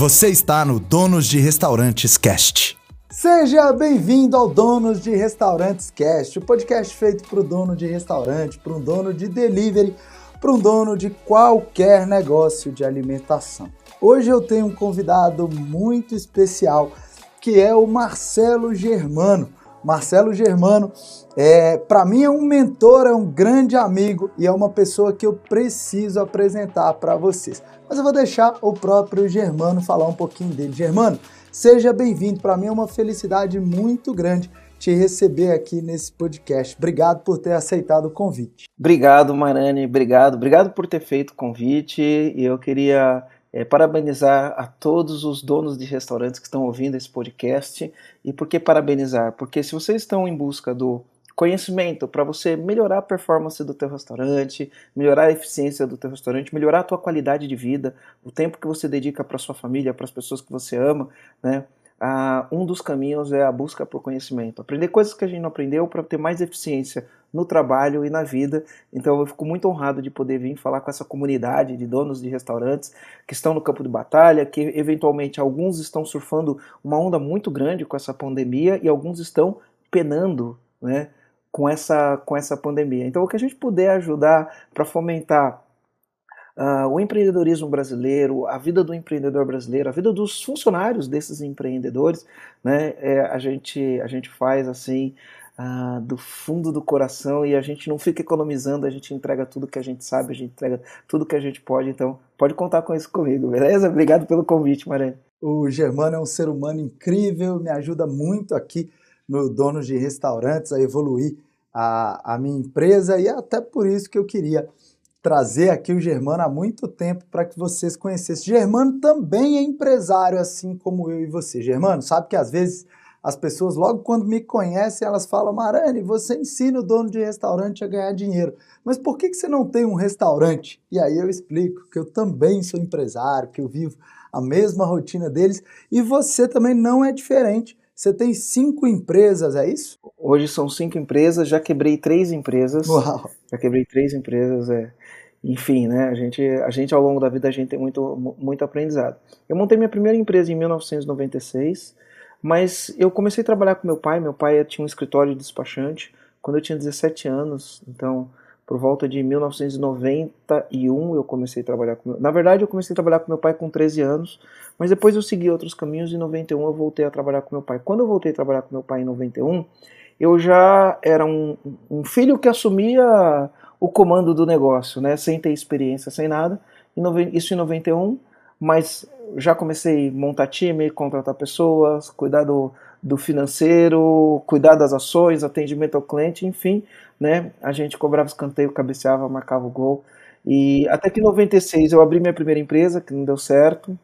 Você está no Donos de Restaurantes Cast. Seja bem-vindo ao Donos de Restaurantes Cast, o podcast feito para o dono de restaurante, para um dono de delivery, para um dono de qualquer negócio de alimentação. Hoje eu tenho um convidado muito especial, que é o Marcelo Germano. Marcelo Germano, é, para mim é um mentor, é um grande amigo e é uma pessoa que eu preciso apresentar para vocês. Mas eu vou deixar o próprio Germano falar um pouquinho dele. Germano, seja bem-vindo. Para mim é uma felicidade muito grande te receber aqui nesse podcast. Obrigado por ter aceitado o convite. Obrigado, Marani. Obrigado. Obrigado por ter feito o convite. E eu queria é, parabenizar a todos os donos de restaurantes que estão ouvindo esse podcast. E por que parabenizar? Porque se vocês estão em busca do conhecimento para você melhorar a performance do teu restaurante, melhorar a eficiência do teu restaurante, melhorar a tua qualidade de vida, o tempo que você dedica para sua família, para as pessoas que você ama, né? Ah, um dos caminhos é a busca por conhecimento, aprender coisas que a gente não aprendeu para ter mais eficiência no trabalho e na vida. Então eu fico muito honrado de poder vir falar com essa comunidade de donos de restaurantes que estão no campo de batalha, que eventualmente alguns estão surfando uma onda muito grande com essa pandemia e alguns estão penando, né? com essa, com essa pandemia. Então, o que a gente puder ajudar para fomentar uh, o empreendedorismo brasileiro, a vida do empreendedor brasileiro, a vida dos funcionários desses empreendedores, né, é, a, gente, a gente faz assim uh, do fundo do coração e a gente não fica economizando, a gente entrega tudo que a gente sabe, a gente entrega tudo que a gente pode. Então, pode contar com isso comigo, beleza? Obrigado pelo convite, Maranhão. O Germano é um ser humano incrível, me ajuda muito aqui no Donos de Restaurantes a evoluir a, a minha empresa e é até por isso que eu queria trazer aqui o Germano há muito tempo para que vocês conhecessem. Germano também é empresário, assim como eu e você. Germano, sabe que às vezes as pessoas, logo quando me conhecem, elas falam: Marane, você ensina o dono de restaurante a ganhar dinheiro. Mas por que, que você não tem um restaurante? E aí eu explico que eu também sou empresário, que eu vivo a mesma rotina deles e você também não é diferente. Você tem cinco empresas, é isso? Hoje são cinco empresas, já quebrei três empresas. Uau! Já quebrei três empresas, é. Enfim, né? A gente, a gente ao longo da vida a gente tem muito, muito aprendizado. Eu montei minha primeira empresa em 1996, mas eu comecei a trabalhar com meu pai. Meu pai tinha um escritório de despachante quando eu tinha 17 anos. Então, por volta de 1991 eu comecei a trabalhar com meu... Na verdade, eu comecei a trabalhar com meu pai com 13 anos, mas depois eu segui outros caminhos e em 91 eu voltei a trabalhar com meu pai. Quando eu voltei a trabalhar com meu pai em 91, eu já era um, um filho que assumia o comando do negócio, né, sem ter experiência, sem nada. Isso em 91, mas já comecei a montar time, contratar pessoas, cuidar do, do financeiro, cuidar das ações, atendimento ao cliente, enfim, né? A gente cobrava escanteio, cabeceava, marcava o gol. E até que em 96 eu abri minha primeira empresa, que não deu certo.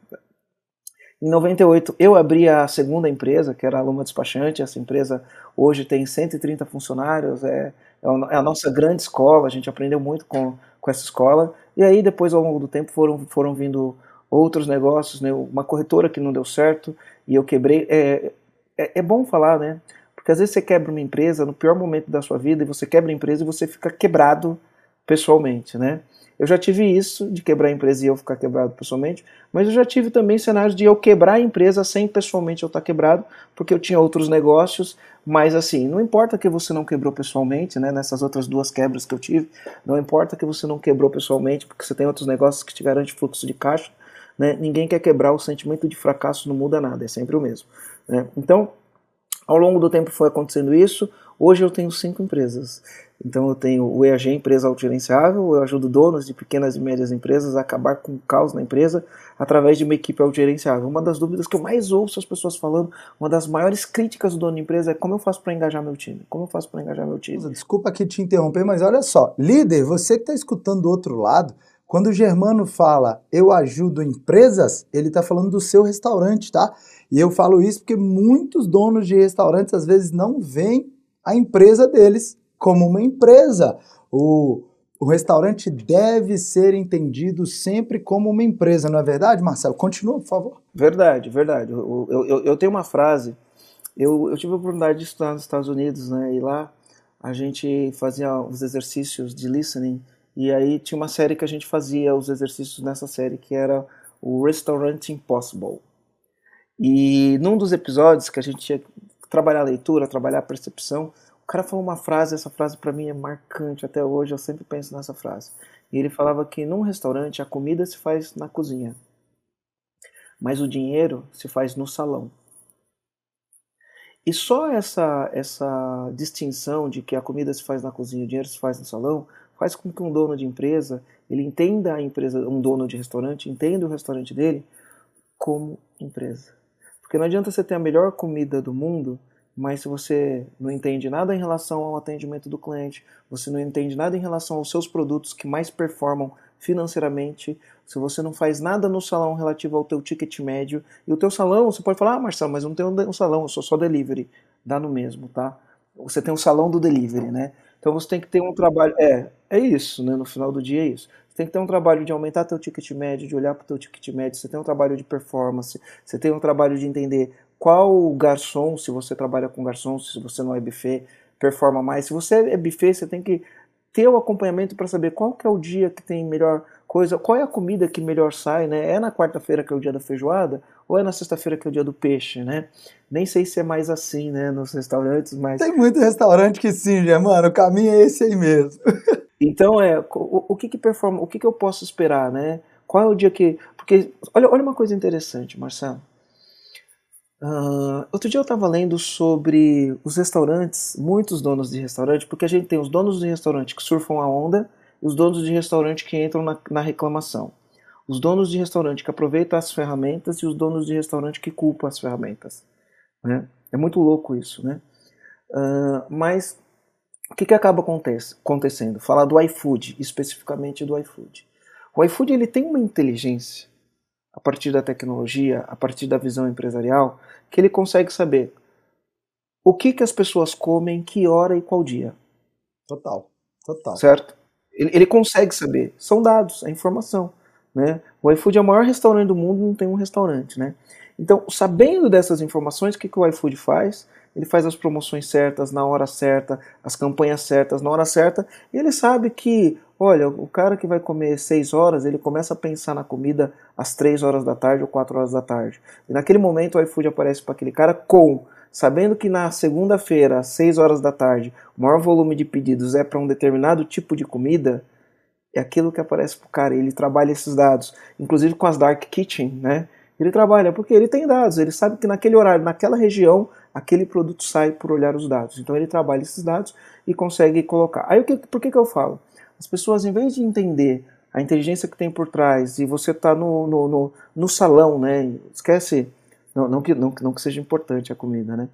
Em 98 eu abri a segunda empresa, que era a Luma Despachante. Essa empresa hoje tem 130 funcionários, é, é, é a nossa grande escola, a gente aprendeu muito com, com essa escola. E aí depois ao longo do tempo foram, foram vindo outros negócios, né? uma corretora que não deu certo e eu quebrei. É, é, é bom falar, né? Porque às vezes você quebra uma empresa no pior momento da sua vida e você quebra a empresa e você fica quebrado pessoalmente, né? Eu já tive isso, de quebrar a empresa e eu ficar quebrado pessoalmente, mas eu já tive também cenários de eu quebrar a empresa sem pessoalmente eu estar quebrado, porque eu tinha outros negócios, mas assim, não importa que você não quebrou pessoalmente, né, nessas outras duas quebras que eu tive, não importa que você não quebrou pessoalmente, porque você tem outros negócios que te garantem fluxo de caixa, né, ninguém quer quebrar, o sentimento de fracasso não muda nada, é sempre o mesmo. Né? Então, ao longo do tempo foi acontecendo isso. Hoje eu tenho cinco empresas. Então eu tenho o EAG Empresa Autogerenciável, eu ajudo donos de pequenas e médias empresas a acabar com o caos na empresa através de uma equipe autogerenciável. Uma das dúvidas que eu mais ouço as pessoas falando, uma das maiores críticas do dono de empresa é como eu faço para engajar meu time? Como eu faço para engajar meu time? Desculpa aqui te interromper, mas olha só, líder, você que está escutando do outro lado, quando o Germano fala eu ajudo empresas, ele está falando do seu restaurante, tá? E eu falo isso porque muitos donos de restaurantes às vezes não veem a empresa deles como uma empresa. O, o restaurante deve ser entendido sempre como uma empresa, não é verdade, Marcelo? Continua, por favor. Verdade, verdade. Eu, eu, eu tenho uma frase. Eu, eu tive a oportunidade de estudar nos Estados Unidos, né? E lá a gente fazia os exercícios de listening. E aí tinha uma série que a gente fazia os exercícios nessa série, que era o Restaurant Impossible. E num dos episódios que a gente tinha que trabalhar a leitura, trabalhar a percepção, o cara falou uma frase, essa frase para mim é marcante até hoje, eu sempre penso nessa frase. E ele falava que num restaurante a comida se faz na cozinha, mas o dinheiro se faz no salão. E só essa, essa distinção de que a comida se faz na cozinha e o dinheiro se faz no salão faz com que um dono de empresa ele entenda a empresa, um dono de restaurante entenda o restaurante dele como empresa. Porque não adianta você ter a melhor comida do mundo, mas se você não entende nada em relação ao atendimento do cliente, você não entende nada em relação aos seus produtos que mais performam financeiramente, se você não faz nada no salão relativo ao teu ticket médio, e o teu salão, você pode falar, ah, Marcelo, mas eu não tenho um salão, eu sou só delivery. Dá no mesmo, tá? Você tem um salão do delivery, né? Então você tem que ter um trabalho. É, é isso, né? No final do dia é isso. Você tem que ter um trabalho de aumentar teu ticket médio, de olhar para o teu ticket médio, você tem um trabalho de performance, você tem um trabalho de entender qual garçom, se você trabalha com garçom, se você não é buffet, performa mais. Se você é buffet, você tem que ter o acompanhamento para saber qual que é o dia que tem melhor coisa, qual é a comida que melhor sai, né? É na quarta-feira que é o dia da feijoada ou é na sexta-feira que é o dia do peixe, né? Nem sei se é mais assim, né, nos restaurantes, mas tem muito restaurante que sim, já, mano, o caminho é esse aí mesmo. então é, o, o que que performa, o que que eu posso esperar, né? Qual é o dia que, porque olha, olha uma coisa interessante, Marcelo. Uh, outro dia eu estava lendo sobre os restaurantes, muitos donos de restaurante, porque a gente tem os donos de restaurante que surfam a onda os donos de restaurante que entram na, na reclamação. Os donos de restaurante que aproveitam as ferramentas e os donos de restaurante que culpam as ferramentas. Né? É muito louco isso, né? Uh, mas o que, que acaba acontecendo? Falar do iFood, especificamente do iFood. O iFood ele tem uma inteligência a partir da tecnologia, a partir da visão empresarial, que ele consegue saber o que, que as pessoas comem, que hora e qual dia. Total, total. Certo? Ele, ele consegue saber. São dados, é informação. Né? O iFood é o maior restaurante do mundo, não tem um restaurante. Né? Então, sabendo dessas informações, o que, que o iFood faz? Ele faz as promoções certas, na hora certa, as campanhas certas, na hora certa, e ele sabe que Olha, o cara que vai comer 6 horas, ele começa a pensar na comida às 3 horas da tarde ou 4 horas da tarde. E naquele momento o iFood aparece para aquele cara com, sabendo que na segunda-feira, às 6 horas da tarde, o maior volume de pedidos é para um determinado tipo de comida, é aquilo que aparece para o cara. Ele trabalha esses dados, inclusive com as Dark Kitchen, né? Ele trabalha porque ele tem dados, ele sabe que naquele horário, naquela região, aquele produto sai por olhar os dados. Então ele trabalha esses dados e consegue colocar. Aí que, por que, que eu falo? As pessoas, em vez de entender a inteligência que tem por trás e você está no, no, no, no, salão, né? Esquece, não, não, que, não, não que seja importante a comida, né?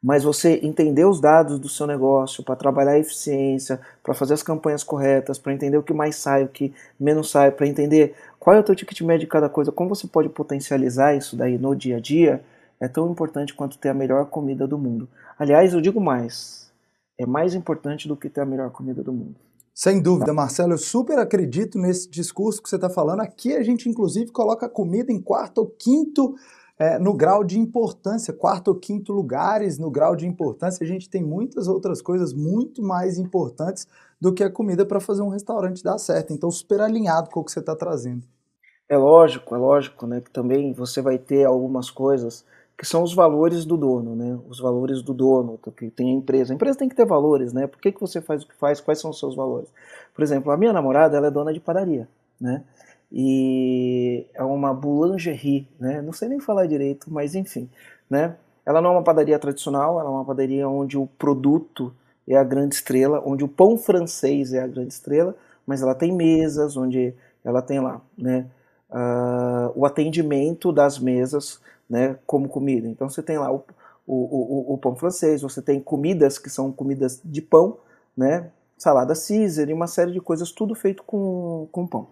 Mas você entender os dados do seu negócio para trabalhar a eficiência, para fazer as campanhas corretas, para entender o que mais sai, o que menos sai, para entender qual é o teu ticket médio de cada coisa, como você pode potencializar isso daí no dia a dia, é tão importante quanto ter a melhor comida do mundo. Aliás, eu digo mais, é mais importante do que ter a melhor comida do mundo. Sem dúvida, Marcelo, eu super acredito nesse discurso que você está falando. Aqui a gente, inclusive, coloca comida em quarto ou quinto é, no grau de importância, quarto ou quinto lugares no grau de importância. A gente tem muitas outras coisas muito mais importantes do que a comida para fazer um restaurante dar certo. Então, super alinhado com o que você está trazendo. É lógico, é lógico, né? Que também você vai ter algumas coisas que são os valores do dono, né? Os valores do dono, que tem a empresa. A empresa tem que ter valores, né? Por que, que você faz o que faz? Quais são os seus valores? Por exemplo, a minha namorada, ela é dona de padaria, né? E é uma boulangerie, né? Não sei nem falar direito, mas enfim, né? Ela não é uma padaria tradicional, ela é uma padaria onde o produto é a grande estrela, onde o pão francês é a grande estrela, mas ela tem mesas, onde ela tem lá, né? Uh, o atendimento das mesas né, como comida. Então você tem lá o, o, o, o, pão francês, você tem comidas que são comidas de pão, né, salada Caesar e uma série de coisas, tudo feito com, com pão.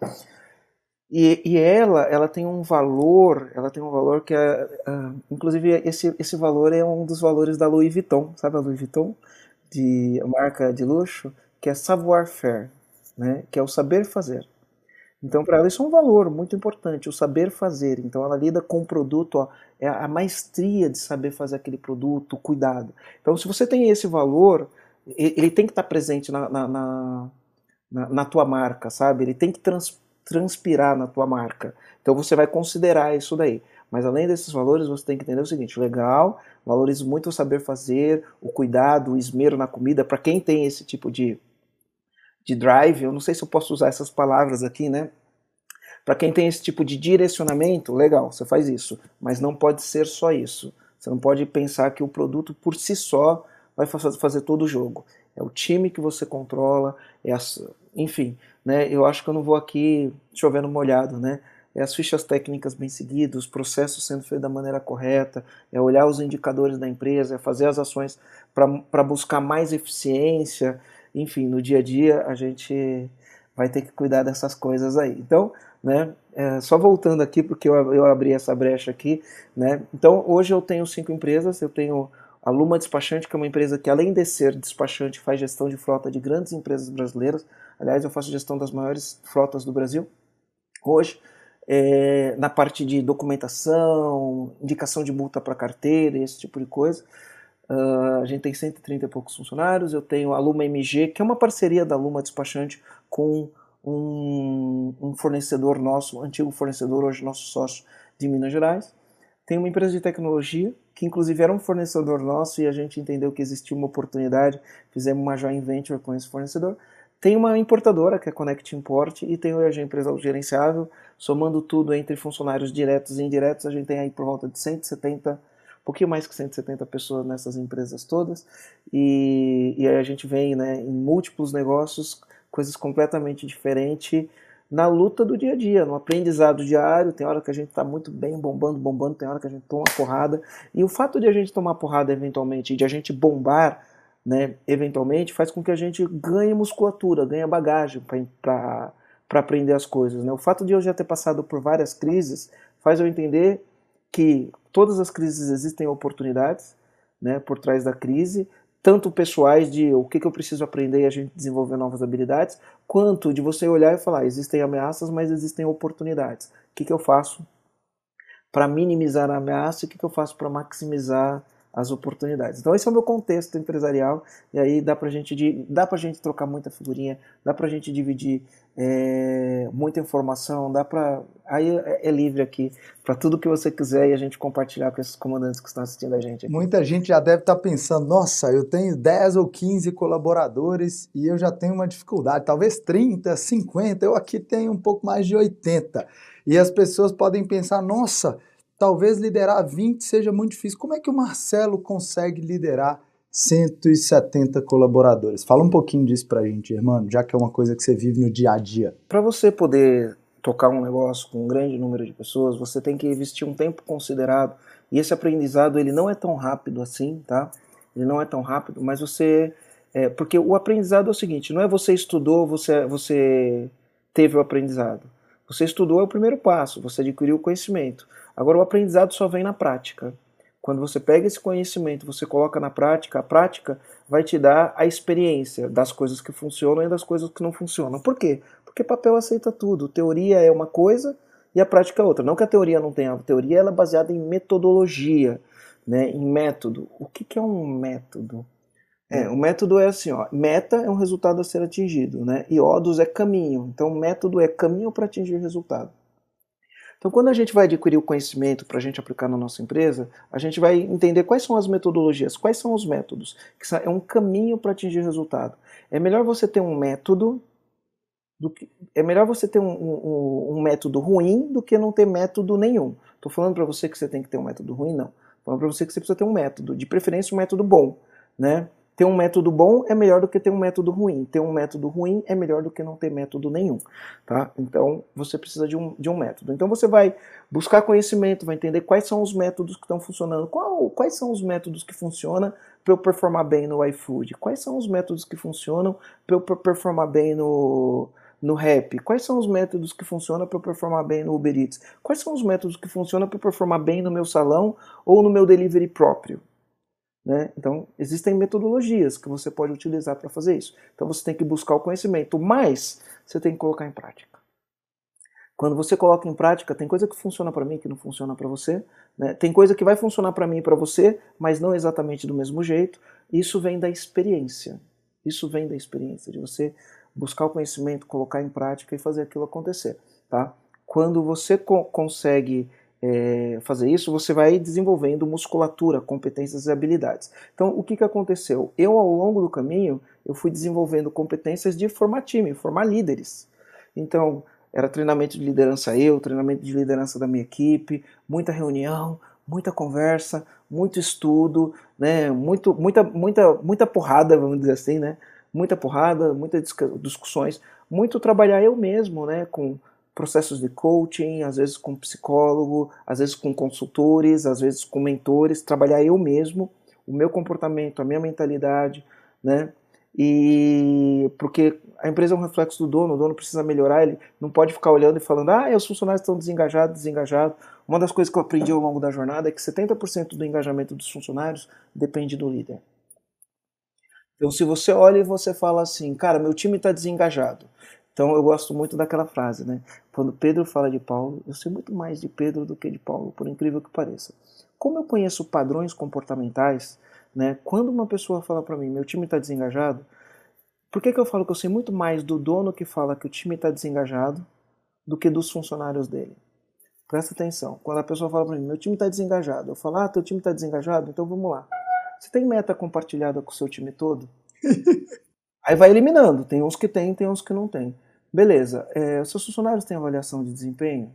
E, e ela, ela tem um valor, ela tem um valor que é, uh, inclusive esse, esse valor é um dos valores da Louis Vuitton, sabe a Louis Vuitton, de marca de luxo, que é savoir-faire, né, que é o saber fazer. Então, para ela, isso é um valor muito importante, o saber fazer. Então, ela lida com o produto, ó, é a maestria de saber fazer aquele produto, o cuidado. Então, se você tem esse valor, ele tem que estar presente na, na, na, na tua marca, sabe? Ele tem que trans, transpirar na tua marca. Então, você vai considerar isso daí. Mas além desses valores, você tem que entender o seguinte: legal, valorizo muito o saber fazer, o cuidado, o esmero na comida. Para quem tem esse tipo de, de drive, eu não sei se eu posso usar essas palavras aqui, né? Para quem tem esse tipo de direcionamento, legal, você faz isso. Mas não pode ser só isso. Você não pode pensar que o produto por si só vai fazer todo o jogo. É o time que você controla, é as, enfim, né? Eu acho que eu não vou aqui chovendo molhado, né? É as fichas técnicas bem seguidas, os processos sendo feitos da maneira correta, é olhar os indicadores da empresa, é fazer as ações para buscar mais eficiência, enfim, no dia a dia a gente vai ter que cuidar dessas coisas aí. Então, né, é, só voltando aqui, porque eu, eu abri essa brecha aqui, né, então hoje eu tenho cinco empresas, eu tenho a Luma Despachante, que é uma empresa que, além de ser despachante, faz gestão de frota de grandes empresas brasileiras. Aliás, eu faço gestão das maiores frotas do Brasil. Hoje, é, na parte de documentação, indicação de multa para carteira, esse tipo de coisa. Uh, a gente tem 130 e poucos funcionários. Eu tenho a Luma MG, que é uma parceria da Luma Despachante com um, um fornecedor nosso, um antigo fornecedor, hoje nosso sócio de Minas Gerais. Tem uma empresa de tecnologia que inclusive era um fornecedor nosso e a gente entendeu que existia uma oportunidade, fizemos uma joint venture com esse fornecedor. Tem uma importadora, que é a Connect Import, e tem hoje a empresa gerenciável, somando tudo entre funcionários diretos e indiretos, a gente tem aí por volta de 170, um pouquinho mais que 170 pessoas nessas empresas todas, e, e aí a gente vem né, em múltiplos negócios, coisas completamente diferentes, na luta do dia a dia, no aprendizado diário. Tem hora que a gente está muito bem bombando, bombando, tem hora que a gente toma porrada. E o fato de a gente tomar porrada eventualmente de a gente bombar, né, eventualmente, faz com que a gente ganhe musculatura, ganhe bagagem para aprender as coisas. Né? O fato de eu já ter passado por várias crises faz eu entender que todas as crises existem oportunidades né, por trás da crise, tanto pessoais de o que, que eu preciso aprender e a gente desenvolver novas habilidades, quanto de você olhar e falar, existem ameaças, mas existem oportunidades. O que, que eu faço para minimizar a ameaça e o que, que eu faço para maximizar as oportunidades. Então esse é o meu contexto empresarial e aí dá pra gente dá pra gente trocar muita figurinha, dá pra gente dividir é, muita informação, dá pra aí é, é livre aqui para tudo que você quiser e a gente compartilhar com esses comandantes que estão assistindo a gente. Aqui. Muita gente já deve estar tá pensando, nossa, eu tenho 10 ou 15 colaboradores e eu já tenho uma dificuldade, talvez 30, 50, eu aqui tenho um pouco mais de 80. E as pessoas podem pensar, nossa, talvez liderar 20 seja muito difícil. Como é que o Marcelo consegue liderar 170 colaboradores? Fala um pouquinho disso pra gente, irmão, já que é uma coisa que você vive no dia a dia. Para você poder tocar um negócio com um grande número de pessoas, você tem que investir um tempo considerado. E esse aprendizado ele não é tão rápido assim, tá? Ele não é tão rápido, mas você é, porque o aprendizado é o seguinte, não é você estudou, você você teve o aprendizado. Você estudou é o primeiro passo, você adquiriu o conhecimento. Agora, o aprendizado só vem na prática. Quando você pega esse conhecimento, você coloca na prática, a prática vai te dar a experiência das coisas que funcionam e das coisas que não funcionam. Por quê? Porque papel aceita tudo. Teoria é uma coisa e a prática é outra. Não que a teoria não tenha. A teoria ela é baseada em metodologia, né? em método. O que, que é um método? É, o método é assim, ó, meta é um resultado a ser atingido, né? E odos é caminho. Então, método é caminho para atingir o resultado. Então, quando a gente vai adquirir o conhecimento para a gente aplicar na nossa empresa, a gente vai entender quais são as metodologias, quais são os métodos, que é um caminho para atingir resultado. É melhor você ter um método do que, é melhor você ter um, um, um método ruim do que não ter método nenhum. Estou falando para você que você tem que ter um método ruim, não. Estou falando para você que você precisa ter um método, de preferência um método bom, né? Ter um método bom é melhor do que ter um método ruim. Ter um método ruim é melhor do que não ter método nenhum, tá? Então, você precisa de um, de um método. Então, você vai buscar conhecimento, vai entender quais são os métodos que estão funcionando. Qual, quais são os métodos que funcionam para eu performar bem no iFood? Quais são os métodos que funcionam para eu performar bem no, no rap? Quais são os métodos que funcionam para eu performar bem no Uber Eats? Quais são os métodos que funcionam para eu performar bem no meu salão ou no meu delivery próprio? Né? Então, existem metodologias que você pode utilizar para fazer isso. Então, você tem que buscar o conhecimento, mas você tem que colocar em prática. Quando você coloca em prática, tem coisa que funciona para mim que não funciona para você. Né? Tem coisa que vai funcionar para mim e para você, mas não exatamente do mesmo jeito. Isso vem da experiência. Isso vem da experiência, de você buscar o conhecimento, colocar em prática e fazer aquilo acontecer. Tá? Quando você co consegue é, fazer isso, você vai desenvolvendo musculatura, competências e habilidades. Então, o que, que aconteceu? Eu, ao longo do caminho, eu fui desenvolvendo competências de formar time, formar líderes. Então, era treinamento de liderança eu, treinamento de liderança da minha equipe, muita reunião, muita conversa, muito estudo, né, muito, muita, muita, muita porrada, vamos dizer assim, né, muita porrada, muitas discussões, muito trabalhar eu mesmo, né, com processos de coaching, às vezes com psicólogo, às vezes com consultores, às vezes com mentores, trabalhar eu mesmo, o meu comportamento, a minha mentalidade, né? E porque a empresa é um reflexo do dono, o dono precisa melhorar, ele não pode ficar olhando e falando, ah, os funcionários estão desengajados, desengajados. Uma das coisas que eu aprendi ao longo da jornada é que 70% do engajamento dos funcionários depende do líder. Então, se você olha e você fala assim, cara, meu time está desengajado, então eu gosto muito daquela frase, né? Quando Pedro fala de Paulo, eu sei muito mais de Pedro do que de Paulo, por incrível que pareça. Como eu conheço padrões comportamentais, né? Quando uma pessoa fala para mim, meu time está desengajado, por que, que eu falo que eu sei muito mais do dono que fala que o time está desengajado do que dos funcionários dele? Presta atenção. Quando a pessoa fala para mim, meu time está desengajado, eu falo, ah, teu time está desengajado, então vamos lá. Você tem meta compartilhada com o seu time todo? Aí vai eliminando. Tem uns que tem, tem uns que não tem. Beleza, é, seus funcionários têm avaliação de desempenho?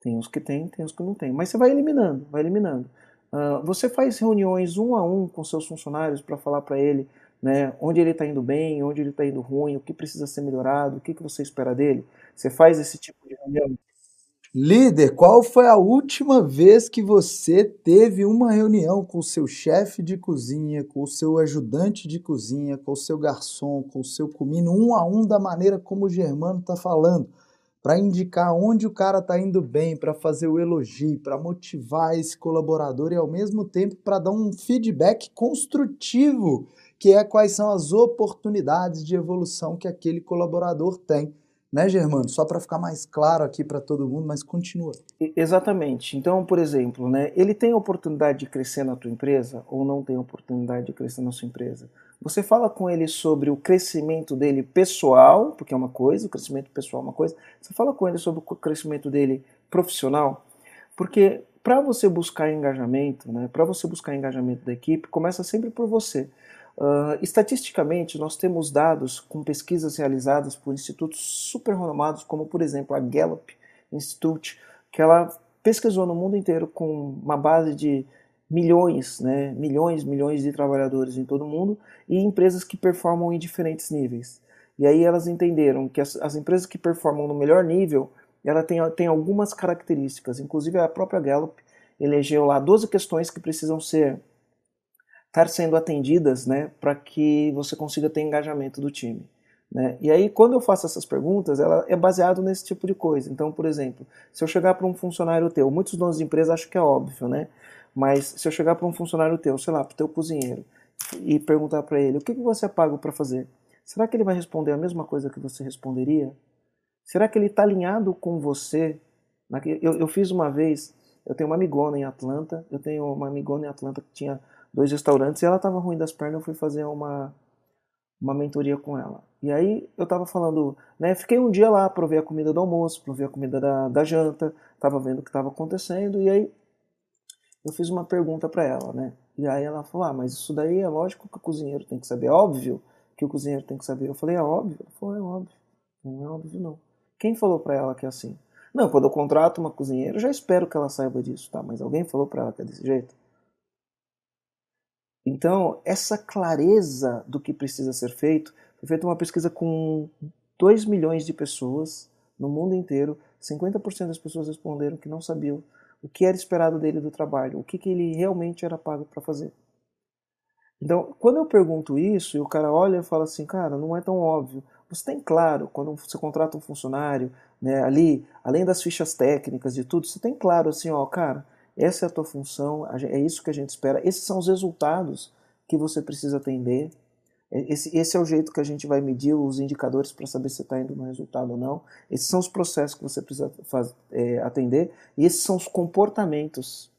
Tem uns que tem, tem uns que não tem. Mas você vai eliminando, vai eliminando. Uh, você faz reuniões um a um com seus funcionários para falar para ele né, onde ele está indo bem, onde ele está indo ruim, o que precisa ser melhorado, o que, que você espera dele. Você faz esse tipo de reunião? Líder, qual foi a última vez que você teve uma reunião com o seu chefe de cozinha, com o seu ajudante de cozinha, com o seu garçom, com o seu comino, um a um, da maneira como o Germano está falando, para indicar onde o cara está indo bem, para fazer o elogio, para motivar esse colaborador e, ao mesmo tempo, para dar um feedback construtivo, que é quais são as oportunidades de evolução que aquele colaborador tem né, Germano? Só para ficar mais claro aqui para todo mundo, mas continua. Exatamente. Então, por exemplo, né, ele tem oportunidade de crescer na tua empresa ou não tem oportunidade de crescer na sua empresa? Você fala com ele sobre o crescimento dele pessoal, porque é uma coisa, o crescimento pessoal é uma coisa. Você fala com ele sobre o crescimento dele profissional, porque para você buscar engajamento, né, para você buscar engajamento da equipe, começa sempre por você. Uh, estatisticamente, nós temos dados com pesquisas realizadas por institutos super renomados, como por exemplo a Gallup Institute, que ela pesquisou no mundo inteiro com uma base de milhões, né, milhões, milhões de trabalhadores em todo o mundo e empresas que performam em diferentes níveis. E aí elas entenderam que as, as empresas que performam no melhor nível, ela tem, tem algumas características, inclusive a própria Gallup elegeu lá 12 questões que precisam ser estar sendo atendidas né, para que você consiga ter engajamento do time. Né? E aí, quando eu faço essas perguntas, ela é baseado nesse tipo de coisa. Então, por exemplo, se eu chegar para um funcionário teu, muitos donos de empresa acham que é óbvio, né? Mas se eu chegar para um funcionário teu, sei lá, para o teu cozinheiro, e perguntar para ele o que, que você é pago para fazer, será que ele vai responder a mesma coisa que você responderia? Será que ele está alinhado com você? Eu, eu fiz uma vez, eu tenho uma amigona em Atlanta, eu tenho uma amigona em Atlanta que tinha dois restaurantes e ela estava ruim das pernas, eu fui fazer uma, uma mentoria com ela. E aí eu estava falando, né, fiquei um dia lá, provei a comida do almoço, provei a comida da, da janta, estava vendo o que estava acontecendo e aí eu fiz uma pergunta para ela, né? E aí ela falou, ah, mas isso daí é lógico que o cozinheiro tem que saber, é óbvio que o cozinheiro tem que saber. Eu falei, é óbvio? Ela falou, é óbvio. Não é óbvio não. Quem falou para ela que é assim? Não, quando eu contrato uma cozinheira, eu já espero que ela saiba disso, tá? Mas alguém falou para ela que é desse jeito? Então, essa clareza do que precisa ser feito, foi feita uma pesquisa com 2 milhões de pessoas no mundo inteiro, 50% das pessoas responderam que não sabiam o que era esperado dele do trabalho, o que, que ele realmente era pago para fazer. Então, quando eu pergunto isso e o cara olha e fala assim, cara, não é tão óbvio. Você tem claro, quando você contrata um funcionário, né, ali, além das fichas técnicas de tudo, você tem claro assim, ó, cara, essa é a tua função, é isso que a gente espera. Esses são os resultados que você precisa atender. É, esse, esse é o jeito que a gente vai medir os indicadores para saber se está indo no resultado ou não. Esses são os processos que você precisa faz, é, atender. E esses são os comportamentos.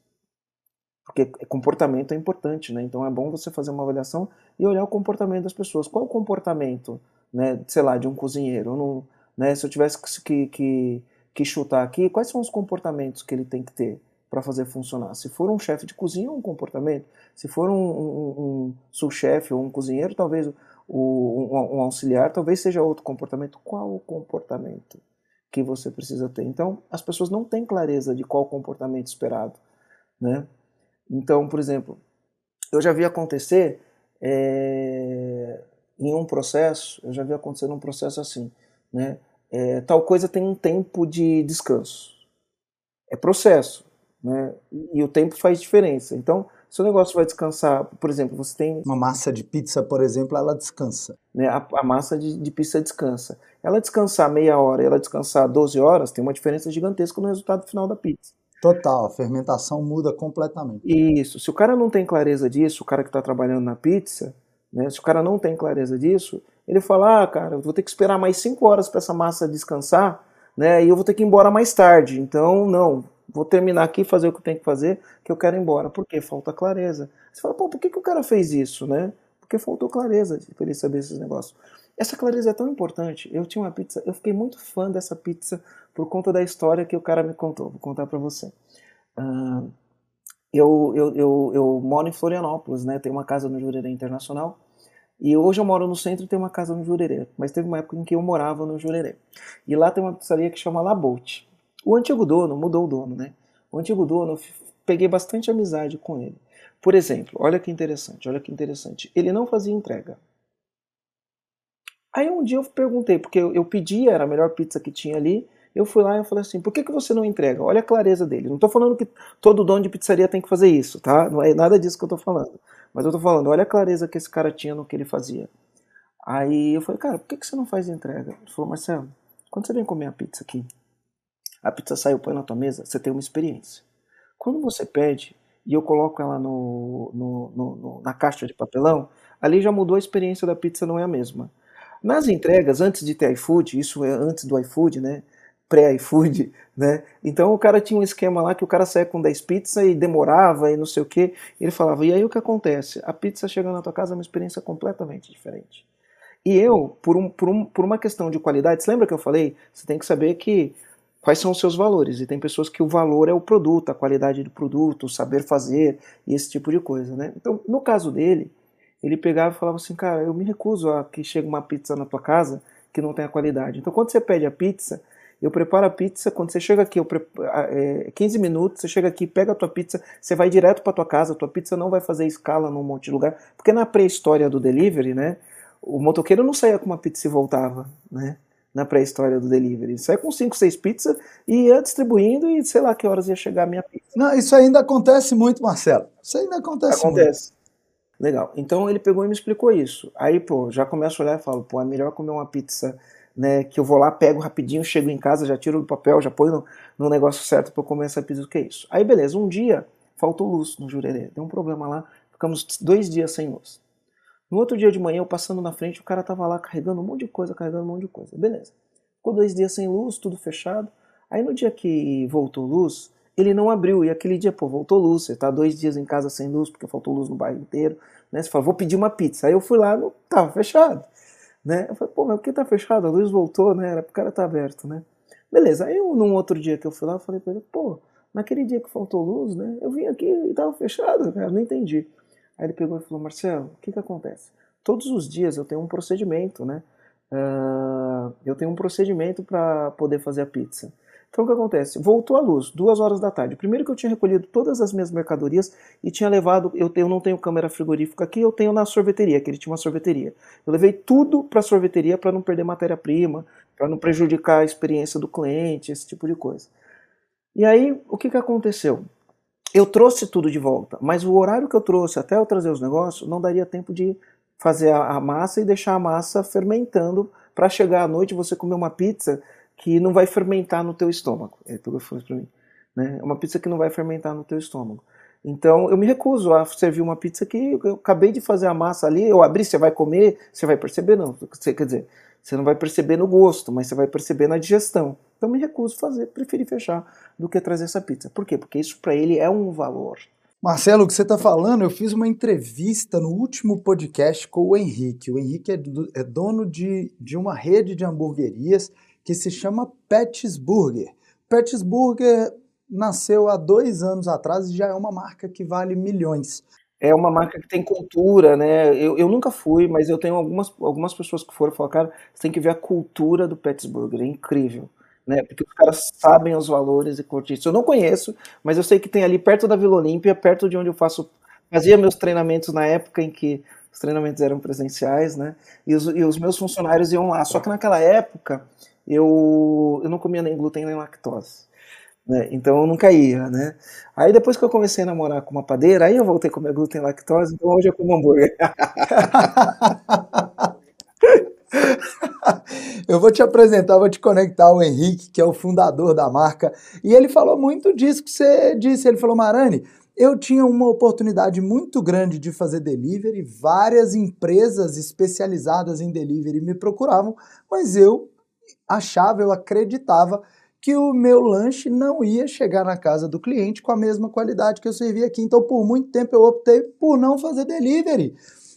Porque comportamento é importante, né? Então é bom você fazer uma avaliação e olhar o comportamento das pessoas. Qual é o comportamento, né, sei lá, de um cozinheiro? Não, né, se eu tivesse que, que que chutar aqui, quais são os comportamentos que ele tem que ter para fazer funcionar? Se for um chefe de cozinha, um comportamento. Se for um, um, um sous-chefe ou um cozinheiro, talvez o, um, um auxiliar, talvez seja outro comportamento. Qual o comportamento que você precisa ter? Então, as pessoas não têm clareza de qual comportamento esperado, né? Então, por exemplo, eu já vi acontecer é, em um processo, eu já vi acontecer num processo assim, né? É, tal coisa tem um tempo de descanso. É processo, né? E, e o tempo faz diferença. Então, se o negócio vai descansar, por exemplo, você tem. Uma massa de pizza, por exemplo, ela descansa. Né, a, a massa de, de, pizza descansa. Ela descansar meia hora e ela descansar 12 horas, tem uma diferença gigantesca no resultado final da pizza. Total, a fermentação muda completamente. Isso. Se o cara não tem clareza disso, o cara que está trabalhando na pizza, né, se o cara não tem clareza disso, ele fala: ah, cara, eu vou ter que esperar mais 5 horas para essa massa descansar, né, e eu vou ter que ir embora mais tarde. Então, não, vou terminar aqui, fazer o que eu tenho que fazer, que eu quero ir embora. Por quê? Falta clareza. Você fala, pô, por que, que o cara fez isso, né? Porque faltou clareza para ele saber esses negócios. Essa clareza é tão importante. Eu tinha uma pizza, eu fiquei muito fã dessa pizza por conta da história que o cara me contou. Vou contar para você. Uh, eu, eu, eu, eu, moro em Florianópolis, né? Tem uma casa no Jurerê Internacional. E hoje eu moro no centro e tem uma casa no Jurerê. Mas teve uma época em que eu morava no Jurerê. E lá tem uma pizzaria que chama Labote. O antigo dono, mudou o dono, né? O antigo dono, peguei bastante amizade com ele. Por exemplo, olha que interessante, olha que interessante. Ele não fazia entrega. Aí um dia eu perguntei, porque eu, eu pedi, era a melhor pizza que tinha ali, eu fui lá e falei assim, por que, que você não entrega? Olha a clareza dele. Não estou falando que todo dono de pizzaria tem que fazer isso, tá? Não é nada disso que eu estou falando. Mas eu estou falando, olha a clareza que esse cara tinha no que ele fazia. Aí eu falei, cara, por que, que você não faz entrega? Ele falou, Marcelo, quando você vem comer a pizza aqui, a pizza saiu, põe na tua mesa, você tem uma experiência. Quando você pede, e eu coloco ela no, no, no, na caixa de papelão, ali já mudou a experiência da pizza, não é a mesma. Nas entregas, antes de ter iFood, isso é antes do iFood, né? Pré-iFood, né? Então o cara tinha um esquema lá que o cara saia com 10 pizzas e demorava e não sei o que. Ele falava, e aí o que acontece? A pizza chega na tua casa é uma experiência completamente diferente. E eu, por, um, por, um, por uma questão de qualidade, você lembra que eu falei? Você tem que saber que quais são os seus valores. E tem pessoas que o valor é o produto, a qualidade do produto, o saber fazer e esse tipo de coisa, né? Então, no caso dele, ele pegava e falava assim, cara, eu me recuso a que chegue uma pizza na tua casa que não tenha qualidade. Então, quando você pede a pizza, eu preparo a pizza, quando você chega aqui, eu preparo, é, 15 minutos, você chega aqui, pega a tua pizza, você vai direto para tua casa, a tua pizza não vai fazer escala num monte de lugar, porque na pré-história do delivery, né, o motoqueiro não saía com uma pizza e voltava, né, na pré-história do delivery. Saía com 5, 6 pizzas e ia distribuindo e sei lá que horas ia chegar a minha pizza. Não, isso ainda acontece muito, Marcelo. Isso ainda acontece, acontece. muito. Legal. Então ele pegou e me explicou isso. Aí, pô, já começo a olhar e falo, pô, é melhor comer uma pizza, né, que eu vou lá, pego rapidinho, chego em casa, já tiro do papel, já ponho no, no negócio certo para eu comer essa pizza, o que é isso? Aí, beleza, um dia faltou luz no Jurerê, deu um problema lá, ficamos dois dias sem luz. No outro dia de manhã, eu passando na frente, o cara tava lá carregando um monte de coisa, carregando um monte de coisa. Beleza. Ficou dois dias sem luz, tudo fechado. Aí no dia que voltou luz, ele não abriu. E aquele dia, pô, voltou luz. Você tá dois dias em casa sem luz, porque faltou luz no bairro inteiro. Né? Você fala, vou pedir uma pizza. Aí eu fui lá, não tava fechado. Né? Eu falei, pô, mas por que tá fechado? A luz voltou, né? Era pro cara tá aberto, né? Beleza. Aí eu, num outro dia que eu fui lá, eu falei pra ele, pô, naquele dia que faltou luz, né? Eu vim aqui e tava fechado, cara, não entendi. Aí ele pegou e falou, Marcelo, o que que acontece? Todos os dias eu tenho um procedimento, né? Uh, eu tenho um procedimento para poder fazer a pizza. Então o que acontece? Voltou a luz, duas horas da tarde. Primeiro que eu tinha recolhido todas as minhas mercadorias e tinha levado. Eu, eu não tenho câmera frigorífica aqui, eu tenho na sorveteria, que ele tinha uma sorveteria. Eu levei tudo para a sorveteria para não perder matéria-prima, para não prejudicar a experiência do cliente, esse tipo de coisa. E aí, o que, que aconteceu? Eu trouxe tudo de volta, mas o horário que eu trouxe até eu trazer os negócios não daria tempo de fazer a, massa e deixar a massa fermentando para chegar à noite você comer uma pizza que não vai fermentar no teu estômago. Ele pegou e para mim. Né? Uma pizza que não vai fermentar no teu estômago. Então eu me recuso a servir uma pizza que eu acabei de fazer a massa ali, eu abri, você vai comer, você vai perceber não. Você, quer dizer, você não vai perceber no gosto, mas você vai perceber na digestão. Então eu me recuso a fazer, preferi fechar do que trazer essa pizza. Por quê? Porque isso para ele é um valor. Marcelo, o que você está falando, eu fiz uma entrevista no último podcast com o Henrique. O Henrique é, do, é dono de, de uma rede de hamburguerias que se chama Pets Burger. Petisburger nasceu há dois anos atrás e já é uma marca que vale milhões. É uma marca que tem cultura, né? Eu, eu nunca fui, mas eu tenho algumas, algumas pessoas que foram falaram, cara, você tem que ver a cultura do Pittsburgh, é incrível. Né? Porque os caras sabem os valores e curtir. Eu não conheço, mas eu sei que tem ali perto da Vila Olímpia, perto de onde eu faço, fazia meus treinamentos na época em que os treinamentos eram presenciais, né? E os, e os meus funcionários iam lá. Só que naquela época eu, eu não comia nem glúten nem lactose. Né? Então eu nunca ia, né? Aí depois que eu comecei a namorar com uma padeira, aí eu voltei a comer glúten e lactose, então hoje eu como hambúrguer. eu vou te apresentar, vou te conectar o Henrique, que é o fundador da marca, e ele falou muito disso que você disse. Ele falou, Marani, eu tinha uma oportunidade muito grande de fazer delivery, várias empresas especializadas em delivery me procuravam, mas eu achava, eu acreditava que o meu lanche não ia chegar na casa do cliente com a mesma qualidade que eu servi aqui. Então, por muito tempo, eu optei por não fazer delivery.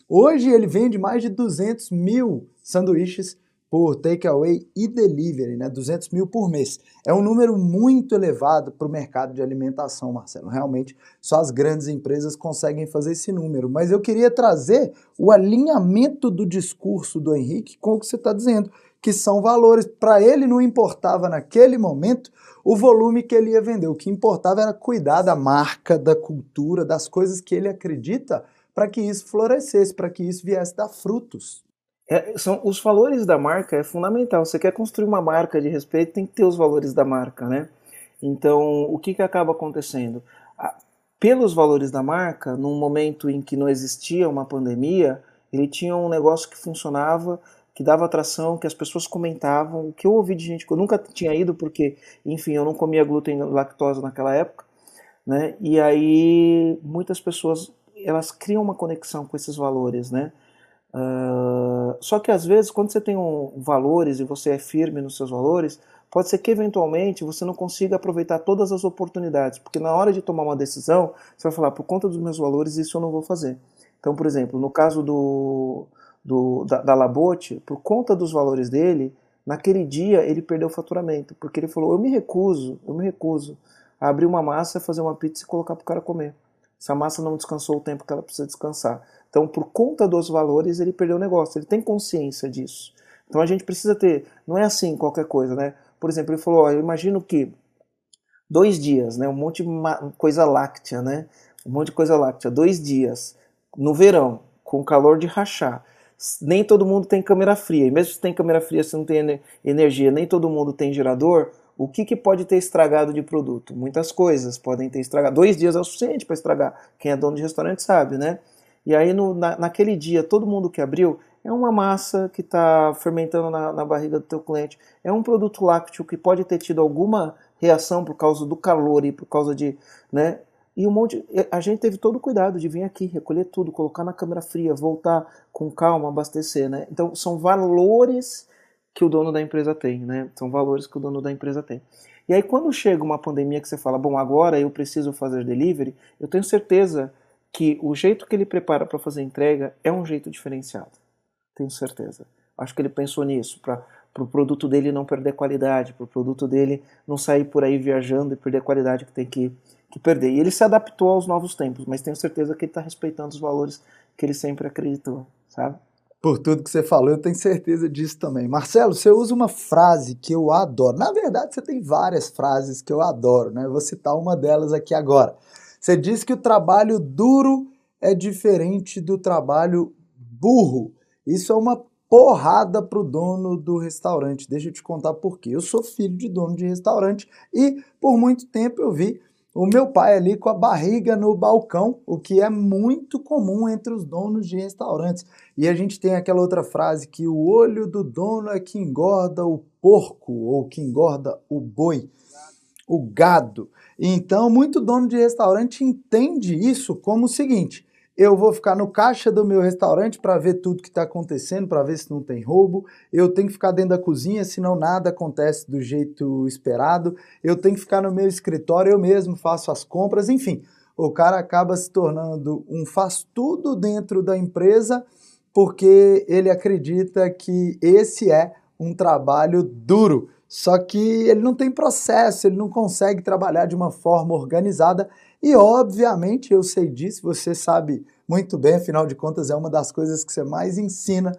Hoje, ele vende mais de 200 mil sanduíches por takeaway e delivery, né? 200 mil por mês. É um número muito elevado para o mercado de alimentação, Marcelo. Realmente, só as grandes empresas conseguem fazer esse número. Mas eu queria trazer o alinhamento do discurso do Henrique com o que você está dizendo que são valores. Para ele não importava naquele momento o volume que ele ia vender. O que importava era cuidar da marca, da cultura, das coisas que ele acredita para que isso florescesse, para que isso viesse dar frutos. É, são os valores da marca é fundamental. Você quer construir uma marca de respeito, tem que ter os valores da marca, né? Então, o que, que acaba acontecendo? Pelos valores da marca, num momento em que não existia uma pandemia, ele tinha um negócio que funcionava que dava atração, que as pessoas comentavam, o que eu ouvi de gente que eu nunca tinha ido, porque, enfim, eu não comia glúten e lactose naquela época, né? E aí muitas pessoas elas criam uma conexão com esses valores, né? Uh, só que às vezes quando você tem um, valores e você é firme nos seus valores, pode ser que eventualmente você não consiga aproveitar todas as oportunidades, porque na hora de tomar uma decisão você vai falar por conta dos meus valores isso eu não vou fazer. Então, por exemplo, no caso do do, da, da Labote, por conta dos valores dele, naquele dia ele perdeu o faturamento, porque ele falou: Eu me recuso, eu me recuso a abrir uma massa, fazer uma pizza e colocar para o cara comer. Essa massa não descansou o tempo que ela precisa descansar. Então, por conta dos valores, ele perdeu o negócio, ele tem consciência disso. Então a gente precisa ter, não é assim qualquer coisa, né? Por exemplo, ele falou: Eu imagino que dois dias, né? Um monte de coisa láctea, né? Um monte de coisa láctea, dois dias, no verão, com calor de rachar nem todo mundo tem câmera fria. E mesmo se tem câmera fria, se não tem energia, nem todo mundo tem gerador, o que, que pode ter estragado de produto? Muitas coisas podem ter estragado. Dois dias é o suficiente para estragar. Quem é dono de restaurante sabe, né? E aí, no, na, naquele dia, todo mundo que abriu é uma massa que está fermentando na, na barriga do teu cliente. É um produto lácteo que pode ter tido alguma reação por causa do calor e por causa de, né? E um monte. A gente teve todo o cuidado de vir aqui, recolher tudo, colocar na câmara fria, voltar com calma, abastecer, né? Então são valores que o dono da empresa tem, né? São valores que o dono da empresa tem. E aí quando chega uma pandemia que você fala, bom, agora eu preciso fazer delivery, eu tenho certeza que o jeito que ele prepara para fazer entrega é um jeito diferenciado. Tenho certeza. Acho que ele pensou nisso para para o produto dele não perder qualidade, para o produto dele não sair por aí viajando e perder a qualidade que tem que, que perder. E ele se adaptou aos novos tempos, mas tenho certeza que ele está respeitando os valores que ele sempre acreditou, sabe? Por tudo que você falou, eu tenho certeza disso também. Marcelo, você usa uma frase que eu adoro. Na verdade, você tem várias frases que eu adoro, né? Vou citar uma delas aqui agora. Você diz que o trabalho duro é diferente do trabalho burro. Isso é uma porrada pro dono do restaurante. Deixa eu te contar por quê. Eu sou filho de dono de restaurante e por muito tempo eu vi o meu pai ali com a barriga no balcão, o que é muito comum entre os donos de restaurantes. E a gente tem aquela outra frase que o olho do dono é que engorda o porco ou que engorda o boi, o gado. Então, muito dono de restaurante entende isso como o seguinte: eu vou ficar no caixa do meu restaurante para ver tudo que está acontecendo, para ver se não tem roubo. Eu tenho que ficar dentro da cozinha, senão nada acontece do jeito esperado. Eu tenho que ficar no meu escritório, eu mesmo faço as compras, enfim. O cara acaba se tornando um faz tudo dentro da empresa porque ele acredita que esse é um trabalho duro. Só que ele não tem processo, ele não consegue trabalhar de uma forma organizada. E, obviamente, eu sei disso, você sabe muito bem, afinal de contas, é uma das coisas que você mais ensina,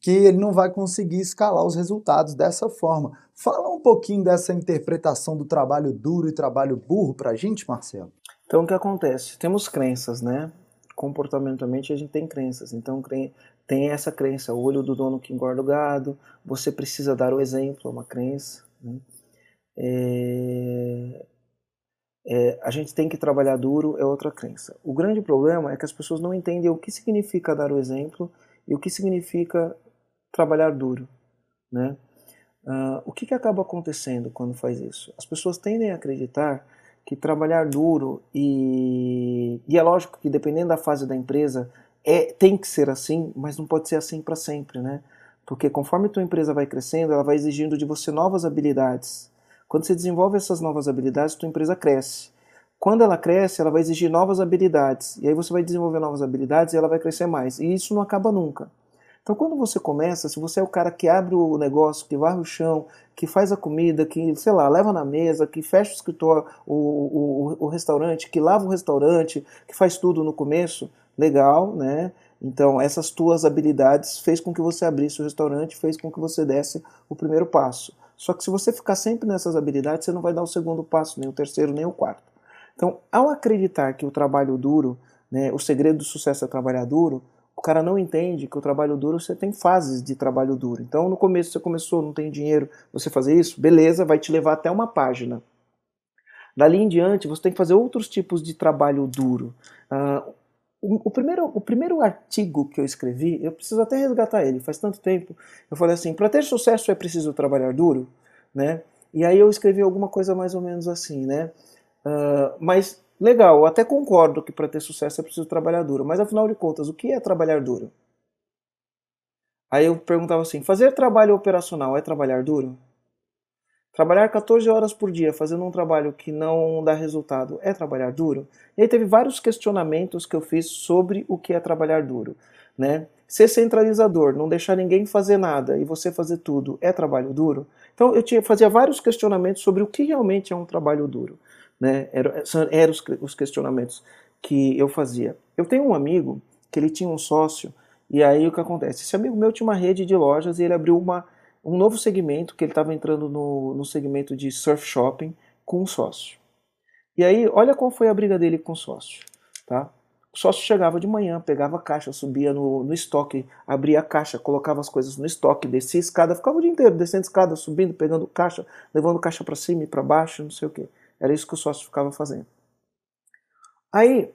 que ele não vai conseguir escalar os resultados dessa forma. Fala um pouquinho dessa interpretação do trabalho duro e trabalho burro para a gente, Marcelo. Então, o que acontece? Temos crenças, né? Comportamentalmente, a gente tem crenças. Então, tem essa crença, o olho do dono que engorda o gado, você precisa dar o exemplo, é uma crença. Né? É, é, a gente tem que trabalhar duro, é outra crença. O grande problema é que as pessoas não entendem o que significa dar o exemplo e o que significa trabalhar duro. Né? Uh, o que, que acaba acontecendo quando faz isso? As pessoas tendem a acreditar que trabalhar duro e, e é lógico que dependendo da fase da empresa é, tem que ser assim, mas não pode ser assim para sempre, né? Porque conforme tua empresa vai crescendo, ela vai exigindo de você novas habilidades. Quando você desenvolve essas novas habilidades, tua empresa cresce. Quando ela cresce, ela vai exigir novas habilidades. E aí você vai desenvolver novas habilidades e ela vai crescer mais. E isso não acaba nunca. Então, quando você começa, se você é o cara que abre o negócio, que varre o chão, que faz a comida, que, sei lá, leva na mesa, que fecha o escritório, o, o, o restaurante, que lava o restaurante, que faz tudo no começo, legal, né? Então, essas tuas habilidades fez com que você abrisse o restaurante, fez com que você desse o primeiro passo. Só que se você ficar sempre nessas habilidades, você não vai dar o segundo passo, nem o terceiro, nem o quarto. Então, ao acreditar que o trabalho duro, né, o segredo do sucesso é trabalhar duro, o cara não entende que o trabalho duro você tem fases de trabalho duro. Então, no começo você começou, não tem dinheiro, você fazer isso, beleza, vai te levar até uma página. Dali em diante, você tem que fazer outros tipos de trabalho duro. Uh, o, primeiro, o primeiro artigo que eu escrevi, eu preciso até resgatar ele, faz tanto tempo. Eu falei assim: para ter sucesso é preciso trabalhar duro, né? E aí eu escrevi alguma coisa mais ou menos assim, né? Uh, mas legal, eu até concordo que para ter sucesso é preciso trabalhar duro, mas afinal de contas, o que é trabalhar duro? Aí eu perguntava assim: fazer trabalho operacional é trabalhar duro? Trabalhar 14 horas por dia fazendo um trabalho que não dá resultado é trabalhar duro? E aí teve vários questionamentos que eu fiz sobre o que é trabalhar duro. Né? Ser centralizador, não deixar ninguém fazer nada e você fazer tudo é trabalho duro? Então eu tinha, fazia vários questionamentos sobre o que realmente é um trabalho duro. Né? Eram era os, os questionamentos que eu fazia. Eu tenho um amigo que ele tinha um sócio, e aí o que acontece? Esse amigo meu tinha uma rede de lojas e ele abriu uma um novo segmento, que ele estava entrando no, no segmento de surf shopping com um sócio. E aí, olha qual foi a briga dele com o sócio. Tá? O sócio chegava de manhã, pegava a caixa, subia no, no estoque, abria a caixa, colocava as coisas no estoque, descia a escada, ficava o dia inteiro descendo a escada, subindo, pegando caixa, levando caixa para cima e para baixo, não sei o que. Era isso que o sócio ficava fazendo. Aí,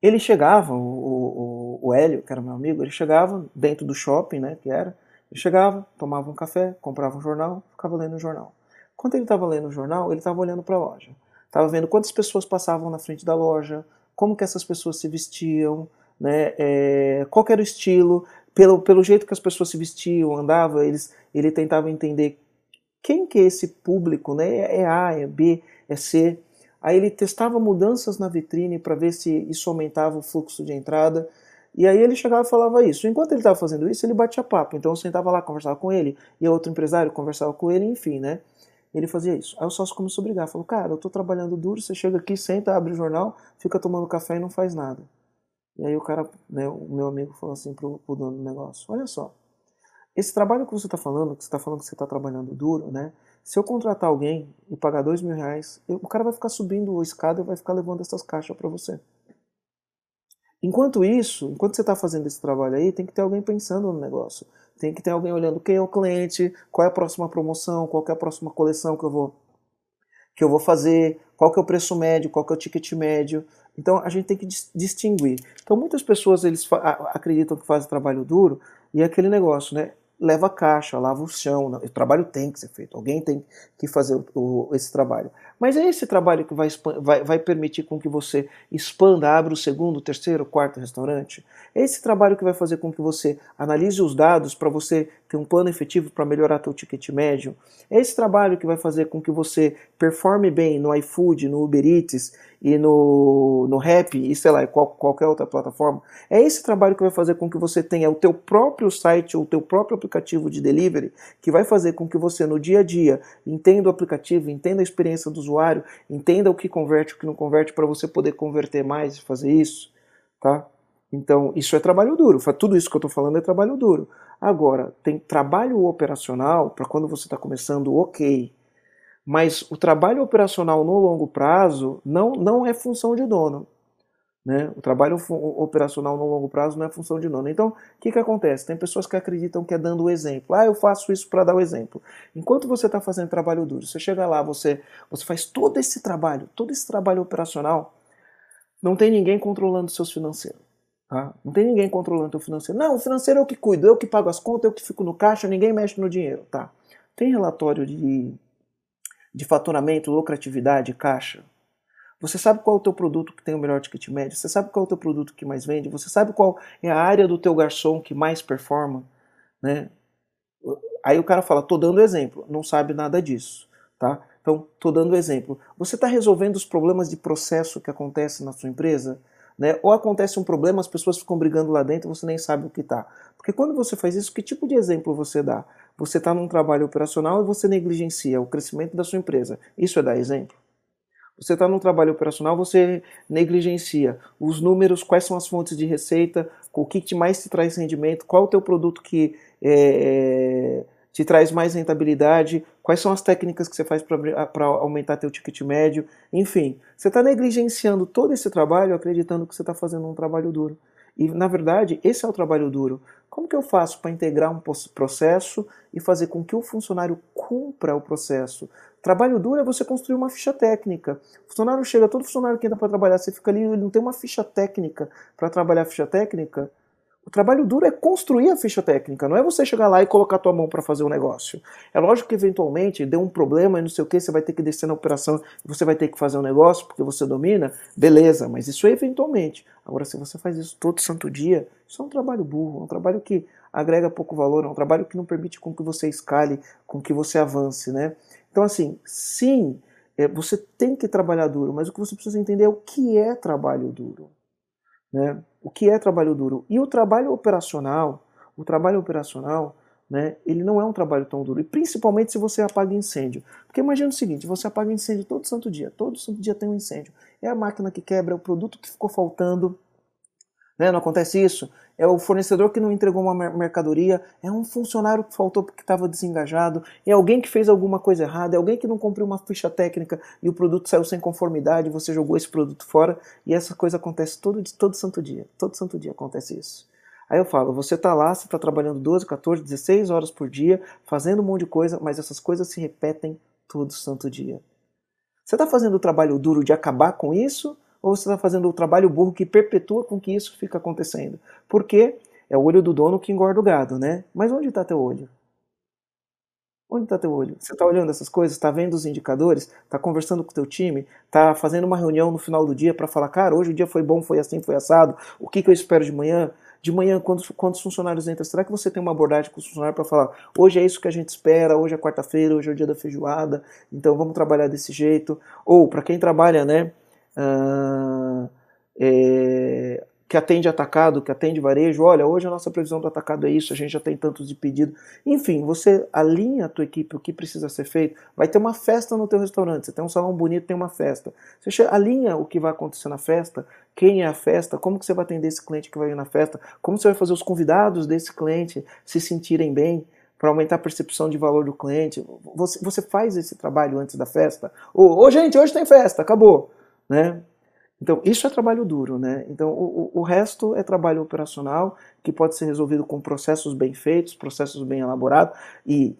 ele chegava, o, o, o Hélio, que era meu amigo, ele chegava dentro do shopping, né, que era, ele chegava, tomava um café, comprava um jornal, ficava lendo o jornal. Quando ele estava lendo o jornal, ele estava olhando para a loja. Estava vendo quantas pessoas passavam na frente da loja, como que essas pessoas se vestiam, né, é, qual era o estilo, pelo, pelo jeito que as pessoas se vestiam, andavam, eles, ele tentava entender quem que é esse público, né, é A, é B, é C. Aí ele testava mudanças na vitrine para ver se isso aumentava o fluxo de entrada. E aí ele chegava e falava isso. Enquanto ele estava fazendo isso, ele batia papo. Então eu sentava lá, conversava com ele, e outro empresário conversava com ele, enfim, né? Ele fazia isso. Aí o sócio começou a brigar. Falou, cara, eu tô trabalhando duro, você chega aqui, senta, abre o jornal, fica tomando café e não faz nada. E aí o cara, né, o meu amigo falou assim pro, pro dono do negócio, olha só, esse trabalho que você está falando, que você está falando que você está trabalhando duro, né? Se eu contratar alguém e pagar dois mil reais, o cara vai ficar subindo a escada e vai ficar levando essas caixas para você. Enquanto isso, enquanto você está fazendo esse trabalho aí, tem que ter alguém pensando no negócio. Tem que ter alguém olhando quem é o cliente, qual é a próxima promoção, qual é a próxima coleção que eu vou que eu vou fazer, qual que é o preço médio, qual que é o ticket médio. Então a gente tem que distinguir. Então muitas pessoas eles acreditam que fazem trabalho duro e é aquele negócio, né? Leva a caixa, lava o chão. O trabalho tem que ser feito, alguém tem que fazer o, esse trabalho. Mas é esse trabalho que vai, vai, vai, permitir com que você expanda, abra o segundo, terceiro, quarto restaurante? É esse trabalho que vai fazer com que você analise os dados para você um plano efetivo para melhorar teu ticket médio. É esse trabalho que vai fazer com que você performe bem no iFood, no Uber Eats e no, no Rap e sei lá, qual, qualquer outra plataforma. É esse trabalho que vai fazer com que você tenha o teu próprio site ou o teu próprio aplicativo de delivery, que vai fazer com que você no dia a dia entenda o aplicativo, entenda a experiência do usuário, entenda o que converte, o que não converte para você poder converter mais e fazer isso, tá? Então, isso é trabalho duro. Tudo isso que eu estou falando é trabalho duro. Agora, tem trabalho operacional para quando você está começando, ok. Mas o trabalho operacional no longo prazo não, não é função de dono. Né? O trabalho operacional no longo prazo não é função de dono. Então, o que, que acontece? Tem pessoas que acreditam que é dando o exemplo. Ah, eu faço isso para dar o exemplo. Enquanto você está fazendo trabalho duro, você chega lá, você, você faz todo esse trabalho, todo esse trabalho operacional, não tem ninguém controlando seus financeiros. Tá? Não tem ninguém controlando o financeiro. Não, o financeiro é o que cuido, eu que pago as contas, eu que fico no caixa, ninguém mexe no dinheiro. Tá? Tem relatório de, de faturamento, lucratividade, caixa? Você sabe qual é o teu produto que tem o melhor ticket médio? Você sabe qual é o teu produto que mais vende? Você sabe qual é a área do teu garçom que mais performa? Né? Aí o cara fala, tô dando exemplo. Não sabe nada disso. Tá? Então, tô dando exemplo. Você está resolvendo os problemas de processo que acontecem na sua empresa? Né? Ou acontece um problema, as pessoas ficam brigando lá dentro você nem sabe o que está. Porque quando você faz isso, que tipo de exemplo você dá? Você está num trabalho operacional e você negligencia o crescimento da sua empresa. Isso é dar exemplo? Você está num trabalho operacional, você negligencia os números, quais são as fontes de receita, o que mais te traz rendimento, qual é o teu produto que é, te traz mais rentabilidade, quais são as técnicas que você faz para aumentar teu ticket médio, enfim, você está negligenciando todo esse trabalho acreditando que você está fazendo um trabalho duro. E, na verdade, esse é o trabalho duro. Como que eu faço para integrar um processo e fazer com que o funcionário cumpra o processo? Trabalho duro é você construir uma ficha técnica. O funcionário chega, todo funcionário que entra para trabalhar, você fica ali, ele não tem uma ficha técnica para trabalhar a ficha técnica, o trabalho duro é construir a ficha técnica, não é você chegar lá e colocar a tua mão para fazer o um negócio. É lógico que eventualmente deu um problema e não sei o que, você vai ter que descer na operação você vai ter que fazer um negócio porque você domina, beleza, mas isso é eventualmente. Agora, se você faz isso todo santo dia, isso é um trabalho burro, é um trabalho que agrega pouco valor, é um trabalho que não permite com que você escale, com que você avance, né? Então, assim, sim, é, você tem que trabalhar duro, mas o que você precisa entender é o que é trabalho duro. Né? O que é trabalho duro? E o trabalho operacional, o trabalho operacional, né, ele não é um trabalho tão duro. E principalmente se você apaga incêndio. Porque imagina o seguinte, você apaga incêndio todo santo dia, todo santo dia tem um incêndio. É a máquina que quebra, é o produto que ficou faltando, né? Não acontece isso? É o fornecedor que não entregou uma mercadoria, é um funcionário que faltou porque estava desengajado, é alguém que fez alguma coisa errada, é alguém que não cumpriu uma ficha técnica e o produto saiu sem conformidade, você jogou esse produto fora e essa coisa acontece todo, todo santo dia. Todo santo dia acontece isso. Aí eu falo, você está lá, você está trabalhando 12, 14, 16 horas por dia, fazendo um monte de coisa, mas essas coisas se repetem todo santo dia. Você está fazendo o trabalho duro de acabar com isso ou você está fazendo o trabalho burro que perpetua com que isso fica acontecendo? Porque é o olho do dono que engorda o gado, né? Mas onde está teu olho? Onde está teu olho? Você está olhando essas coisas? Está vendo os indicadores? Está conversando com o teu time? Está fazendo uma reunião no final do dia para falar, cara, hoje o dia foi bom, foi assim, foi assado. O que, que eu espero de manhã? De manhã, quando, quando os funcionários entram, será que você tem uma abordagem com os funcionários para falar, hoje é isso que a gente espera, hoje é quarta-feira, hoje é o dia da feijoada, então vamos trabalhar desse jeito? Ou, para quem trabalha, né, uh, é, que atende atacado, que atende varejo, olha, hoje a nossa previsão do atacado é isso, a gente já tem tantos de pedido. Enfim, você alinha a tua equipe o que precisa ser feito. Vai ter uma festa no teu restaurante, você tem um salão bonito, tem uma festa. Você alinha o que vai acontecer na festa, quem é a festa, como que você vai atender esse cliente que vai vir na festa, como você vai fazer os convidados desse cliente se sentirem bem, para aumentar a percepção de valor do cliente. Você, você faz esse trabalho antes da festa? Ou, ô, gente, hoje tem festa, acabou né? Então, isso é trabalho duro, né? Então, o, o resto é trabalho operacional que pode ser resolvido com processos bem feitos, processos bem elaborados e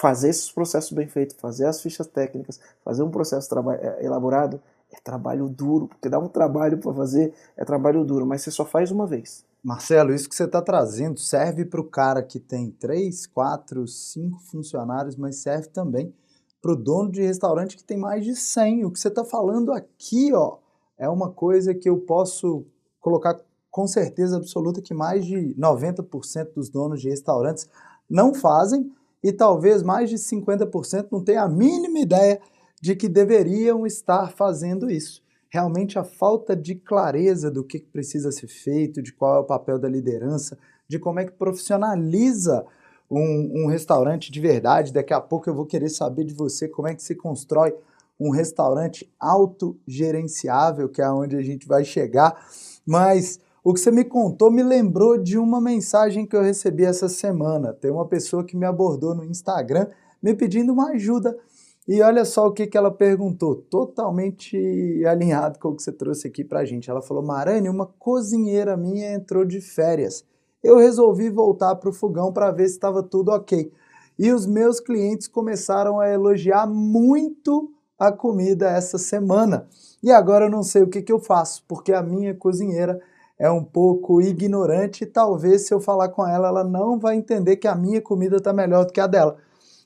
fazer esses processos bem feitos, fazer as fichas técnicas, fazer um processo é, elaborado é trabalho duro, porque dá um trabalho para fazer, é trabalho duro, mas você só faz uma vez. Marcelo, isso que você está trazendo serve para o cara que tem três, quatro, cinco funcionários, mas serve também para o dono de restaurante que tem mais de 100. O que você está falando aqui, ó, é uma coisa que eu posso colocar com certeza absoluta que mais de 90% dos donos de restaurantes não fazem e talvez mais de 50% não tenham a mínima ideia de que deveriam estar fazendo isso. Realmente a falta de clareza do que precisa ser feito, de qual é o papel da liderança, de como é que profissionaliza um, um restaurante de verdade. Daqui a pouco eu vou querer saber de você como é que se constrói um restaurante autogerenciável, que é onde a gente vai chegar. Mas o que você me contou me lembrou de uma mensagem que eu recebi essa semana. Tem uma pessoa que me abordou no Instagram me pedindo uma ajuda. E olha só o que, que ela perguntou, totalmente alinhado com o que você trouxe aqui pra gente. Ela falou: Marane, uma cozinheira minha entrou de férias. Eu resolvi voltar para o fogão para ver se estava tudo ok. E os meus clientes começaram a elogiar muito a comida essa semana. E agora eu não sei o que, que eu faço, porque a minha cozinheira é um pouco ignorante e talvez se eu falar com ela, ela não vai entender que a minha comida está melhor do que a dela.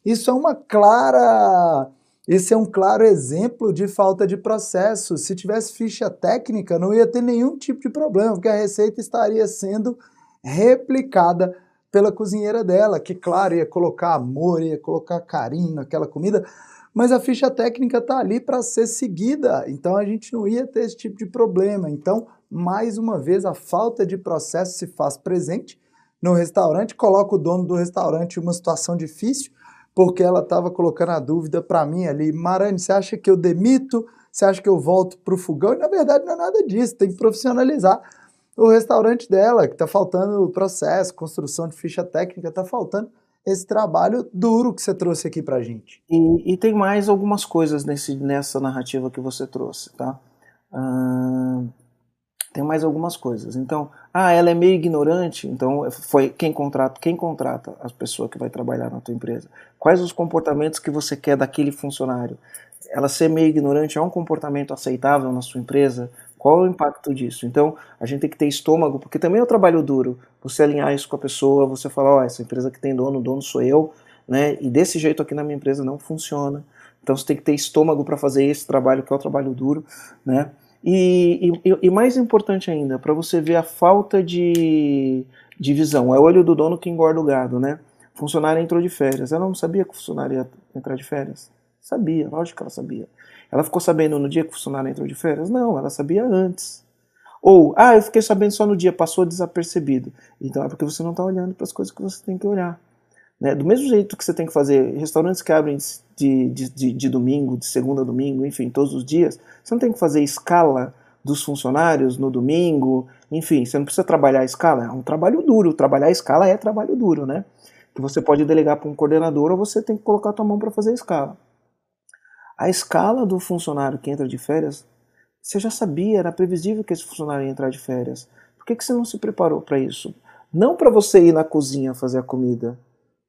Isso é uma clara. Esse é um claro exemplo de falta de processo. Se tivesse ficha técnica, não ia ter nenhum tipo de problema, porque a receita estaria sendo replicada pela cozinheira dela, que, claro, ia colocar amor, ia colocar carinho naquela comida, mas a ficha técnica está ali para ser seguida, então a gente não ia ter esse tipo de problema. Então, mais uma vez, a falta de processo se faz presente no restaurante, coloca o dono do restaurante em uma situação difícil, porque ela estava colocando a dúvida para mim ali, Marane, você acha que eu demito? Você acha que eu volto para o fogão? E, na verdade, não é nada disso, tem que profissionalizar o restaurante dela, que está faltando processo, construção de ficha técnica, está faltando esse trabalho duro que você trouxe aqui para gente. E, e, tem mais algumas coisas nesse, nessa narrativa que você trouxe, tá? Tem mais algumas coisas. Então, ah, ela é meio ignorante, então foi quem contrata, quem contrata a pessoa que vai trabalhar na tua empresa. Quais os comportamentos que você quer daquele funcionário? Ela ser meio ignorante é um comportamento aceitável na sua empresa? Qual é o impacto disso? Então, a gente tem que ter estômago, porque também é um trabalho duro. Você alinhar isso com a pessoa, você falar, ó, oh, essa empresa que tem dono, o dono sou eu, né? E desse jeito aqui na minha empresa não funciona. Então, você tem que ter estômago para fazer esse trabalho, que é o trabalho duro, né? E, e, e mais importante ainda, para você ver a falta de, de visão, é o olho do dono que engorda o gado, né? Funcionária entrou de férias. Ela não sabia que o funcionário ia entrar de férias. Sabia, lógico que ela sabia. Ela ficou sabendo no dia que o funcionário entrou de férias? Não, ela sabia antes. Ou, ah, eu fiquei sabendo só no dia, passou desapercebido. Então é porque você não está olhando para as coisas que você tem que olhar. Né? Do mesmo jeito que você tem que fazer restaurantes que abrem de, de, de, de domingo, de segunda a domingo, enfim, todos os dias, você não tem que fazer escala dos funcionários no domingo, enfim, você não precisa trabalhar a escala, é um trabalho duro, trabalhar a escala é trabalho duro, né? Que você pode delegar para um coordenador ou você tem que colocar a tua mão para fazer a escala. A escala do funcionário que entra de férias, você já sabia, era previsível que esse funcionário ia entrar de férias. Por que, que você não se preparou para isso? Não para você ir na cozinha fazer a comida,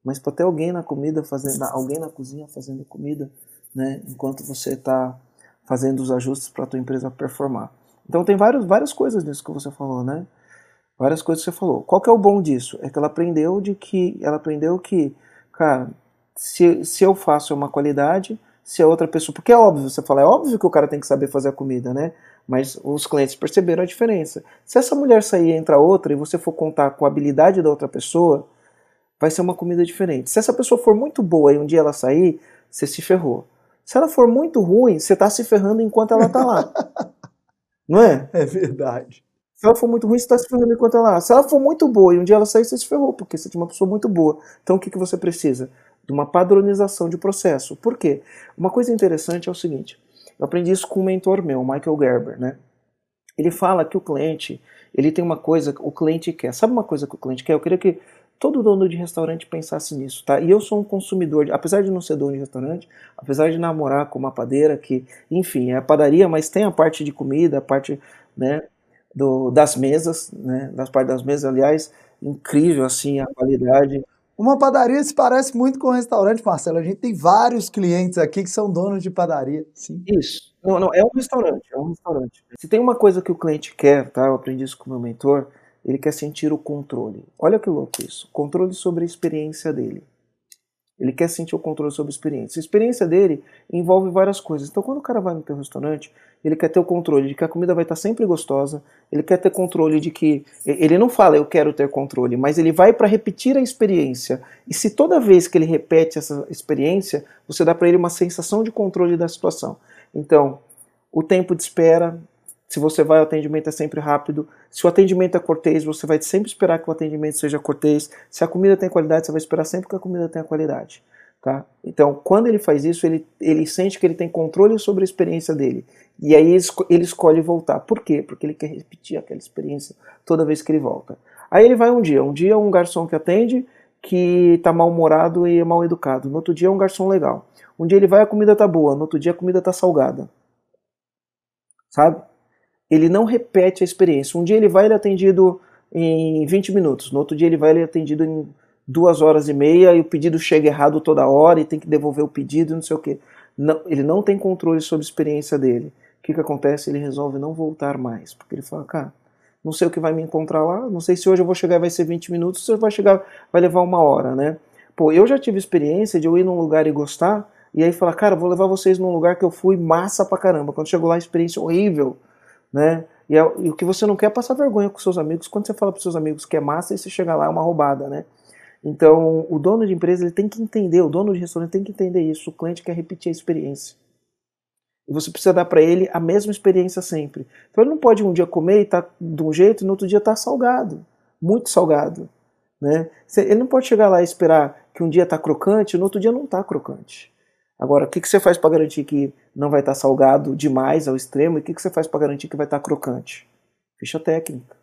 mas para ter alguém na comida fazendo, alguém na cozinha fazendo comida, né? Enquanto você está fazendo os ajustes para a tua empresa performar. Então tem vários, várias coisas nisso que você falou, né? Várias coisas que você falou. Qual que é o bom disso? É que ela aprendeu de que ela aprendeu que, cara, se, se eu faço uma qualidade, se a outra pessoa. Porque é óbvio, você fala, é óbvio que o cara tem que saber fazer a comida, né? Mas os clientes perceberam a diferença. Se essa mulher sair e entrar outra e você for contar com a habilidade da outra pessoa, vai ser uma comida diferente. Se essa pessoa for muito boa e um dia ela sair, você se ferrou. Se ela for muito ruim, você está se ferrando enquanto ela está lá. Não é? É verdade. Se ela for muito ruim, você está se ferrando enquanto ela lá. Se ela for muito boa e um dia ela sair, você se ferrou, porque você tinha uma pessoa muito boa. Então o que, que você precisa? De uma padronização de processo. Por quê? Uma coisa interessante é o seguinte, eu aprendi isso com um mentor meu, Michael Gerber, né? Ele fala que o cliente, ele tem uma coisa, o cliente quer. Sabe uma coisa que o cliente quer? Eu queria que todo dono de restaurante pensasse nisso, tá? E eu sou um consumidor, apesar de não ser dono de restaurante, apesar de namorar com uma padeira que, enfim, é a padaria, mas tem a parte de comida, a parte, né, do, das mesas, né, das partes das mesas, aliás, incrível assim a qualidade. Uma padaria se parece muito com um restaurante, Marcelo. A gente tem vários clientes aqui que são donos de padaria. Sim. Isso. Não, não, é um restaurante, é um restaurante. Se tem uma coisa que o cliente quer, tá? Eu aprendi isso com meu mentor, ele quer sentir o controle. Olha que louco isso. Controle sobre a experiência dele. Ele quer sentir o controle sobre a experiência. A experiência dele envolve várias coisas. Então, quando o cara vai no teu restaurante, ele quer ter o controle de que a comida vai estar sempre gostosa, ele quer ter controle de que. Ele não fala eu quero ter controle, mas ele vai para repetir a experiência. E se toda vez que ele repete essa experiência, você dá para ele uma sensação de controle da situação. Então, o tempo de espera, se você vai, o atendimento é sempre rápido. Se o atendimento é cortês, você vai sempre esperar que o atendimento seja cortês. Se a comida tem qualidade, você vai esperar sempre que a comida tenha qualidade. Tá? Então, quando ele faz isso, ele, ele sente que ele tem controle sobre a experiência dele. E aí ele escolhe voltar. Por quê? Porque ele quer repetir aquela experiência toda vez que ele volta. Aí ele vai um dia. Um dia um garçom que atende, que está mal-humorado e mal educado. No outro dia é um garçom legal. Um dia ele vai a comida tá boa, no outro dia a comida tá salgada. Sabe? Ele não repete a experiência. Um dia ele vai ele é atendido em 20 minutos, no outro dia ele vai ele é atendido em duas horas e meia e o pedido chega errado toda hora e tem que devolver o pedido, não sei o que. Ele não tem controle sobre a experiência dele. O que, que acontece? Ele resolve não voltar mais, porque ele fala, cara, não sei o que vai me encontrar lá, não sei se hoje eu vou chegar e vai ser 20 minutos, se vai chegar, vai levar uma hora, né? Pô, eu já tive experiência de eu ir num lugar e gostar, e aí falar, cara, vou levar vocês num lugar que eu fui massa pra caramba. Quando chegou lá, experiência horrível né? E, é, e, o que você não quer é passar vergonha com seus amigos quando você fala para seus amigos que é massa e você chega lá é uma roubada, né? Então, o dono de empresa ele tem que entender, o dono de restaurante tem que entender isso. O cliente quer repetir a experiência. E você precisa dar para ele a mesma experiência sempre. Então, ele não pode um dia comer e tá de um jeito e no outro dia tá salgado, muito salgado, né? Ele não pode chegar lá e esperar que um dia tá crocante e no outro dia não tá crocante. Agora, o que, que você faz para garantir que não vai estar tá salgado demais ao extremo e o que, que você faz para garantir que vai estar tá crocante? Ficha técnica.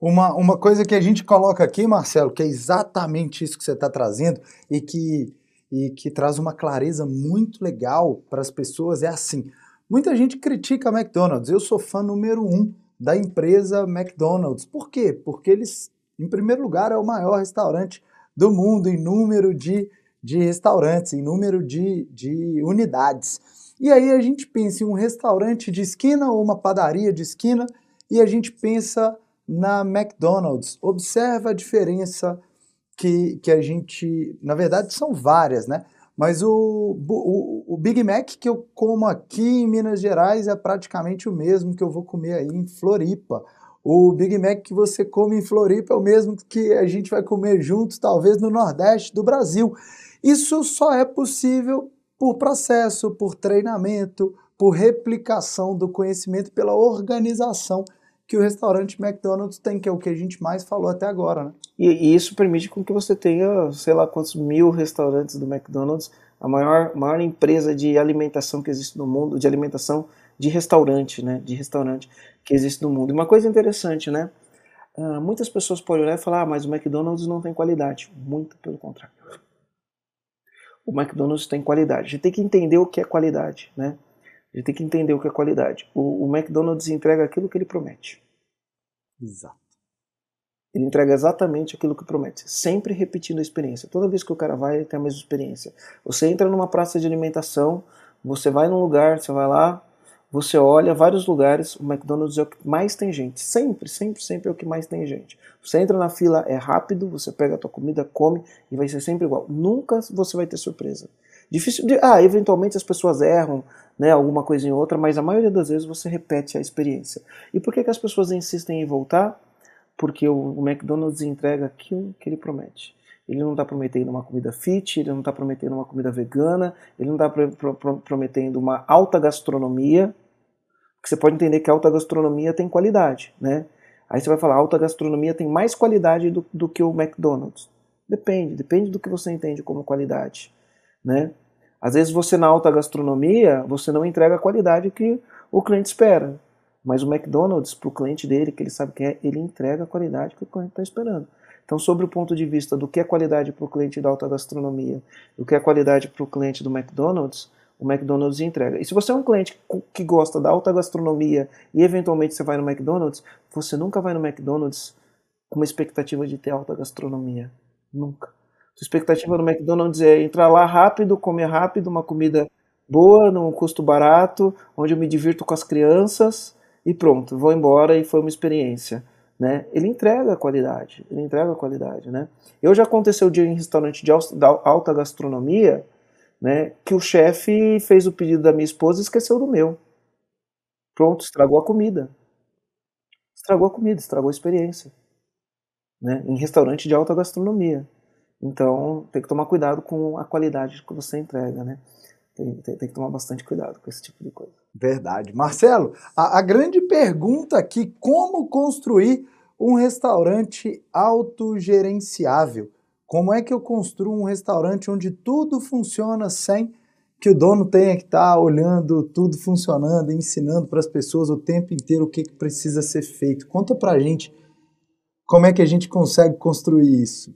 Uma, uma coisa que a gente coloca aqui, Marcelo, que é exatamente isso que você está trazendo e que, e que traz uma clareza muito legal para as pessoas é assim. Muita gente critica a McDonald's. Eu sou fã número um da empresa McDonald's. Por quê? Porque eles, em primeiro lugar, é o maior restaurante do mundo em número de de restaurantes, em número de, de unidades. E aí a gente pensa em um restaurante de esquina ou uma padaria de esquina e a gente pensa na McDonald's. Observa a diferença que, que a gente. Na verdade, são várias, né? Mas o, o, o, Big Mac que eu como aqui em Minas Gerais é praticamente o mesmo que eu vou comer aí em Floripa. O Big Mac que você come em Floripa é o mesmo que a gente vai comer juntos, talvez no Nordeste do Brasil. Isso só é possível por processo, por treinamento, por replicação do conhecimento, pela organização que o restaurante McDonald's tem, que é o que a gente mais falou até agora. Né? E, e isso permite com que você tenha, sei lá quantos mil restaurantes do McDonald's, a maior, maior empresa de alimentação que existe no mundo, de alimentação de restaurante, né? De restaurante que existe no mundo. E uma coisa interessante, né? Uh, muitas pessoas podem olhar e falar, ah, mas o McDonald's não tem qualidade. Muito pelo contrário o McDonald's tem qualidade. A gente tem que entender o que é qualidade, né? A gente tem que entender o que é qualidade. O, o McDonald's entrega aquilo que ele promete. Exato. Ele entrega exatamente aquilo que promete, sempre repetindo a experiência. Toda vez que o cara vai, ele tem a mesma experiência. Você entra numa praça de alimentação, você vai num lugar, você vai lá, você olha vários lugares, o McDonald's é o que mais tem gente. Sempre, sempre, sempre é o que mais tem gente. Você entra na fila, é rápido, você pega a tua comida, come e vai ser sempre igual. Nunca você vai ter surpresa. Difícil de, ah, eventualmente as pessoas erram, né, alguma coisa em outra, mas a maioria das vezes você repete a experiência. E por que, que as pessoas insistem em voltar? Porque o, o McDonald's entrega aquilo que ele promete. Ele não está prometendo uma comida fit, ele não está prometendo uma comida vegana, ele não está pro, pro, prometendo uma alta gastronomia, porque você pode entender que alta gastronomia tem qualidade, né? Aí você vai falar, alta gastronomia tem mais qualidade do, do que o McDonald's. Depende, depende do que você entende como qualidade, né? Às vezes você na alta gastronomia, você não entrega a qualidade que o cliente espera. Mas o McDonald's, para o cliente dele, que ele sabe que é, ele entrega a qualidade que o cliente está esperando. Então, sobre o ponto de vista do que é qualidade para o cliente da alta gastronomia, do que é qualidade para o cliente do McDonald's, o McDonald's entrega. E se você é um cliente que gosta da alta gastronomia e eventualmente você vai no McDonald's, você nunca vai no McDonald's com uma expectativa de ter alta gastronomia. Nunca. Sua expectativa no McDonald's é entrar lá rápido, comer rápido, uma comida boa, num custo barato, onde eu me divirto com as crianças e pronto, vou embora e foi uma experiência. Né? Ele entrega qualidade, ele entrega qualidade, né? Eu já aconteceu dia em restaurante de alta gastronomia, né, que o chefe fez o pedido da minha esposa e esqueceu do meu. Pronto, estragou a comida. Estragou a comida, estragou a experiência. Né, em restaurante de alta gastronomia. Então, tem que tomar cuidado com a qualidade que você entrega, né? Tem, tem, tem que tomar bastante cuidado com esse tipo de coisa. Verdade. Marcelo, a, a grande pergunta aqui, como construir um restaurante autogerenciável? Como é que eu construo um restaurante onde tudo funciona sem que o dono tenha que estar tá olhando tudo funcionando, ensinando para as pessoas o tempo inteiro o que, que precisa ser feito? Conta para a gente como é que a gente consegue construir isso.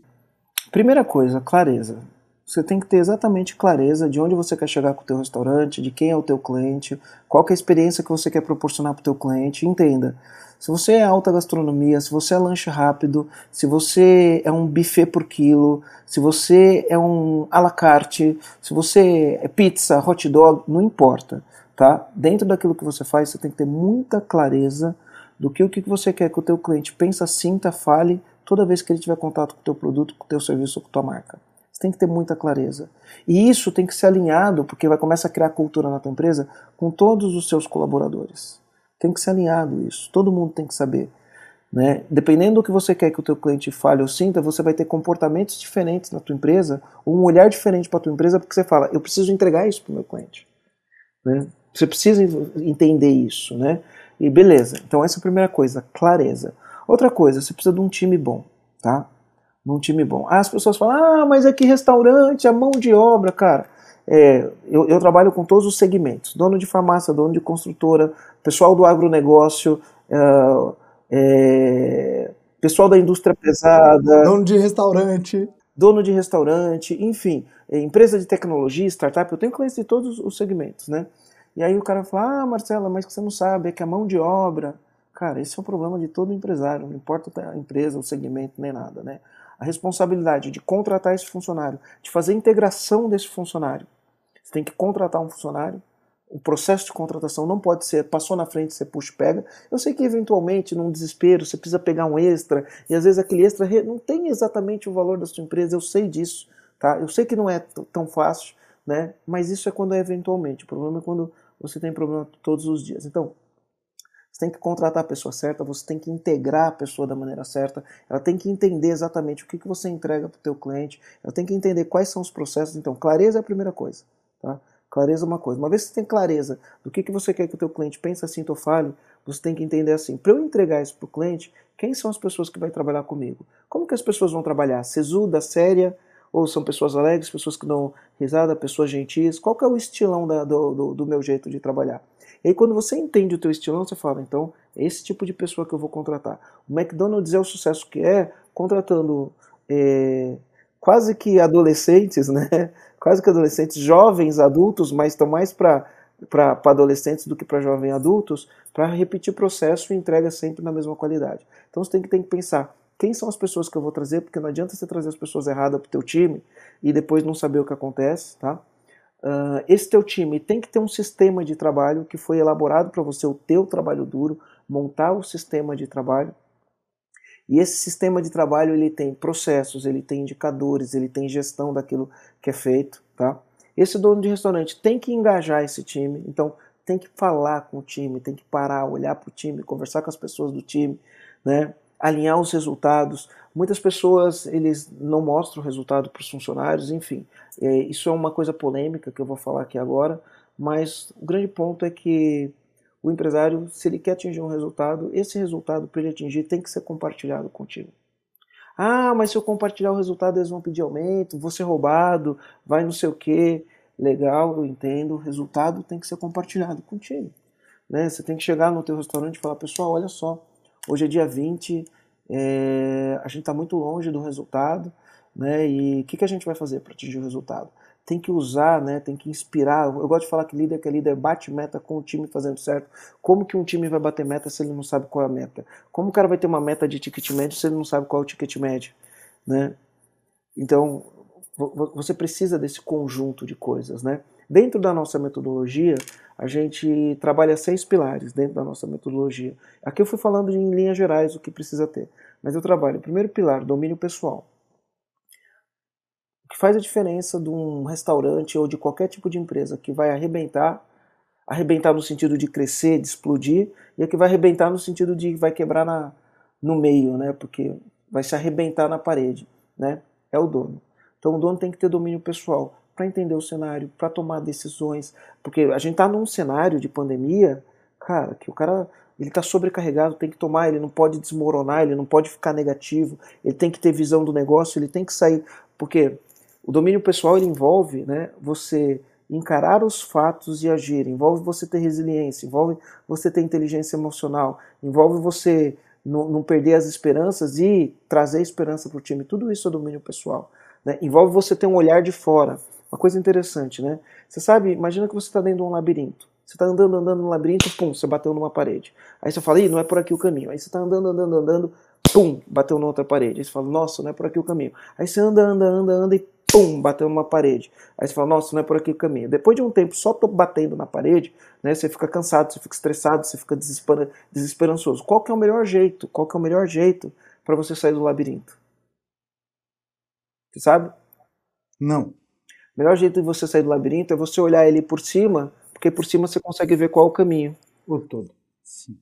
Primeira coisa, clareza. Você tem que ter exatamente clareza de onde você quer chegar com o teu restaurante, de quem é o teu cliente, qual é a experiência que você quer proporcionar para o teu cliente. Entenda, se você é alta gastronomia, se você é lanche rápido, se você é um buffet por quilo, se você é um à la carte, se você é pizza, hot dog, não importa, tá? Dentro daquilo que você faz, você tem que ter muita clareza do que o que você quer que o teu cliente pensa, sinta, fale toda vez que ele tiver contato com o teu produto, com o teu serviço com a tua marca. Você tem que ter muita clareza. E isso tem que ser alinhado, porque vai começar a criar cultura na tua empresa com todos os seus colaboradores. Tem que ser alinhado isso. Todo mundo tem que saber. Né? Dependendo do que você quer que o teu cliente fale ou sinta, você vai ter comportamentos diferentes na tua empresa, ou um olhar diferente para a tua empresa, porque você fala, eu preciso entregar isso para o meu cliente. Né? Você precisa entender isso. Né? E beleza, então essa é a primeira coisa, clareza. Outra coisa, você precisa de um time bom, tá? Num time bom. Ah, as pessoas falam, ah, mas aqui restaurante, a mão de obra, cara. É, eu, eu, trabalho com todos os segmentos: dono de farmácia, dono de construtora, pessoal do agronegócio, é, é, pessoal da indústria pesada, dono de restaurante, dono de restaurante, enfim, é, empresa de tecnologia, startup. Eu tenho clientes de todos os segmentos, né? E aí o cara fala: Ah, Marcela, mas que você não sabe é que a mão de obra Cara, esse é o problema de todo empresário, não importa a empresa, o segmento, nem nada, né? Responsabilidade de contratar esse funcionário, de fazer a integração desse funcionário. Você tem que contratar um funcionário, o processo de contratação não pode ser passou na frente, você puxa e pega. Eu sei que eventualmente, num desespero, você precisa pegar um extra, e às vezes aquele extra não tem exatamente o valor da sua empresa, eu sei disso, tá? Eu sei que não é tão fácil, né? Mas isso é quando é eventualmente. O problema é quando você tem problema todos os dias. Então, você tem que contratar a pessoa certa, você tem que integrar a pessoa da maneira certa, ela tem que entender exatamente o que, que você entrega para o teu cliente, ela tem que entender quais são os processos. Então, clareza é a primeira coisa. Tá? Clareza é uma coisa. Uma vez que você tem clareza do que, que você quer que o teu cliente pense, assim, ou fale, você tem que entender assim, para eu entregar isso para o cliente, quem são as pessoas que vai trabalhar comigo? Como que as pessoas vão trabalhar? Sesuda, séria, ou são pessoas alegres, pessoas que dão risada, pessoas gentis? Qual que é o estilão da, do, do, do meu jeito de trabalhar? E aí quando você entende o teu estilão, você fala, então, é esse tipo de pessoa que eu vou contratar. O McDonald's é o sucesso que é, contratando é, quase que adolescentes, né? Quase que adolescentes, jovens, adultos, mas estão mais para para adolescentes do que para jovens adultos, para repetir o processo e entrega sempre na mesma qualidade. Então você tem que, tem que pensar quem são as pessoas que eu vou trazer, porque não adianta você trazer as pessoas erradas para o teu time e depois não saber o que acontece, tá? Uh, esse teu time tem que ter um sistema de trabalho que foi elaborado para você, o teu trabalho duro, montar o sistema de trabalho. E esse sistema de trabalho ele tem processos, ele tem indicadores, ele tem gestão daquilo que é feito, tá? Esse dono de restaurante tem que engajar esse time, então tem que falar com o time, tem que parar, olhar para o time, conversar com as pessoas do time, né? alinhar os resultados. Muitas pessoas eles não mostram o resultado para os funcionários, enfim. É, isso é uma coisa polêmica que eu vou falar aqui agora, mas o grande ponto é que o empresário, se ele quer atingir um resultado, esse resultado para ele atingir tem que ser compartilhado contigo. Ah, mas se eu compartilhar o resultado eles vão pedir aumento, vou ser roubado, vai não sei o que. Legal, eu entendo, o resultado tem que ser compartilhado contigo. Né? Você tem que chegar no teu restaurante e falar, pessoal, olha só, Hoje é dia 20, é, a gente está muito longe do resultado, né? E o que, que a gente vai fazer para atingir o resultado? Tem que usar, né? Tem que inspirar. Eu gosto de falar que líder que é líder bate meta com o time fazendo certo. Como que um time vai bater meta se ele não sabe qual é a meta? Como o cara vai ter uma meta de ticket médio se ele não sabe qual é o ticket médio, né? Então, você precisa desse conjunto de coisas, né? Dentro da nossa metodologia, a gente trabalha seis pilares dentro da nossa metodologia. Aqui eu fui falando em linhas gerais o que precisa ter, mas eu trabalho, primeiro pilar, domínio pessoal. O que faz a diferença de um restaurante ou de qualquer tipo de empresa que vai arrebentar, arrebentar no sentido de crescer, de explodir, e a que vai arrebentar no sentido de vai quebrar na, no meio, né? Porque vai se arrebentar na parede, né? É o dono. Então o dono tem que ter domínio pessoal para entender o cenário, para tomar decisões, porque a gente está num cenário de pandemia, cara, que o cara ele está sobrecarregado, tem que tomar, ele não pode desmoronar, ele não pode ficar negativo, ele tem que ter visão do negócio, ele tem que sair, porque o domínio pessoal ele envolve, né, você encarar os fatos e agir, envolve você ter resiliência, envolve você ter inteligência emocional, envolve você não, perder as esperanças e trazer esperança para o time. Tudo isso é domínio pessoal. Né? Envolve você ter um olhar de fora. Uma coisa interessante, né? Você sabe, imagina que você está dentro de um labirinto. Você está andando, andando no labirinto, pum, você bateu numa parede. Aí você fala, ih, não é por aqui o caminho. Aí você está andando, andando, andando, pum, bateu numa outra parede. Aí você fala, nossa, não é por aqui o caminho. Aí você anda, anda, anda, anda e pum, bateu numa parede. Aí você fala, nossa, não é por aqui o caminho. Depois de um tempo só tô batendo na parede, né, você fica cansado, você fica estressado, você fica desesperançoso. Qual que é o melhor jeito? Qual que é o melhor jeito para você sair do labirinto? Você sabe? Não. O melhor jeito de você sair do labirinto é você olhar ele por cima, porque por cima você consegue ver qual é o caminho. O todo. Sim.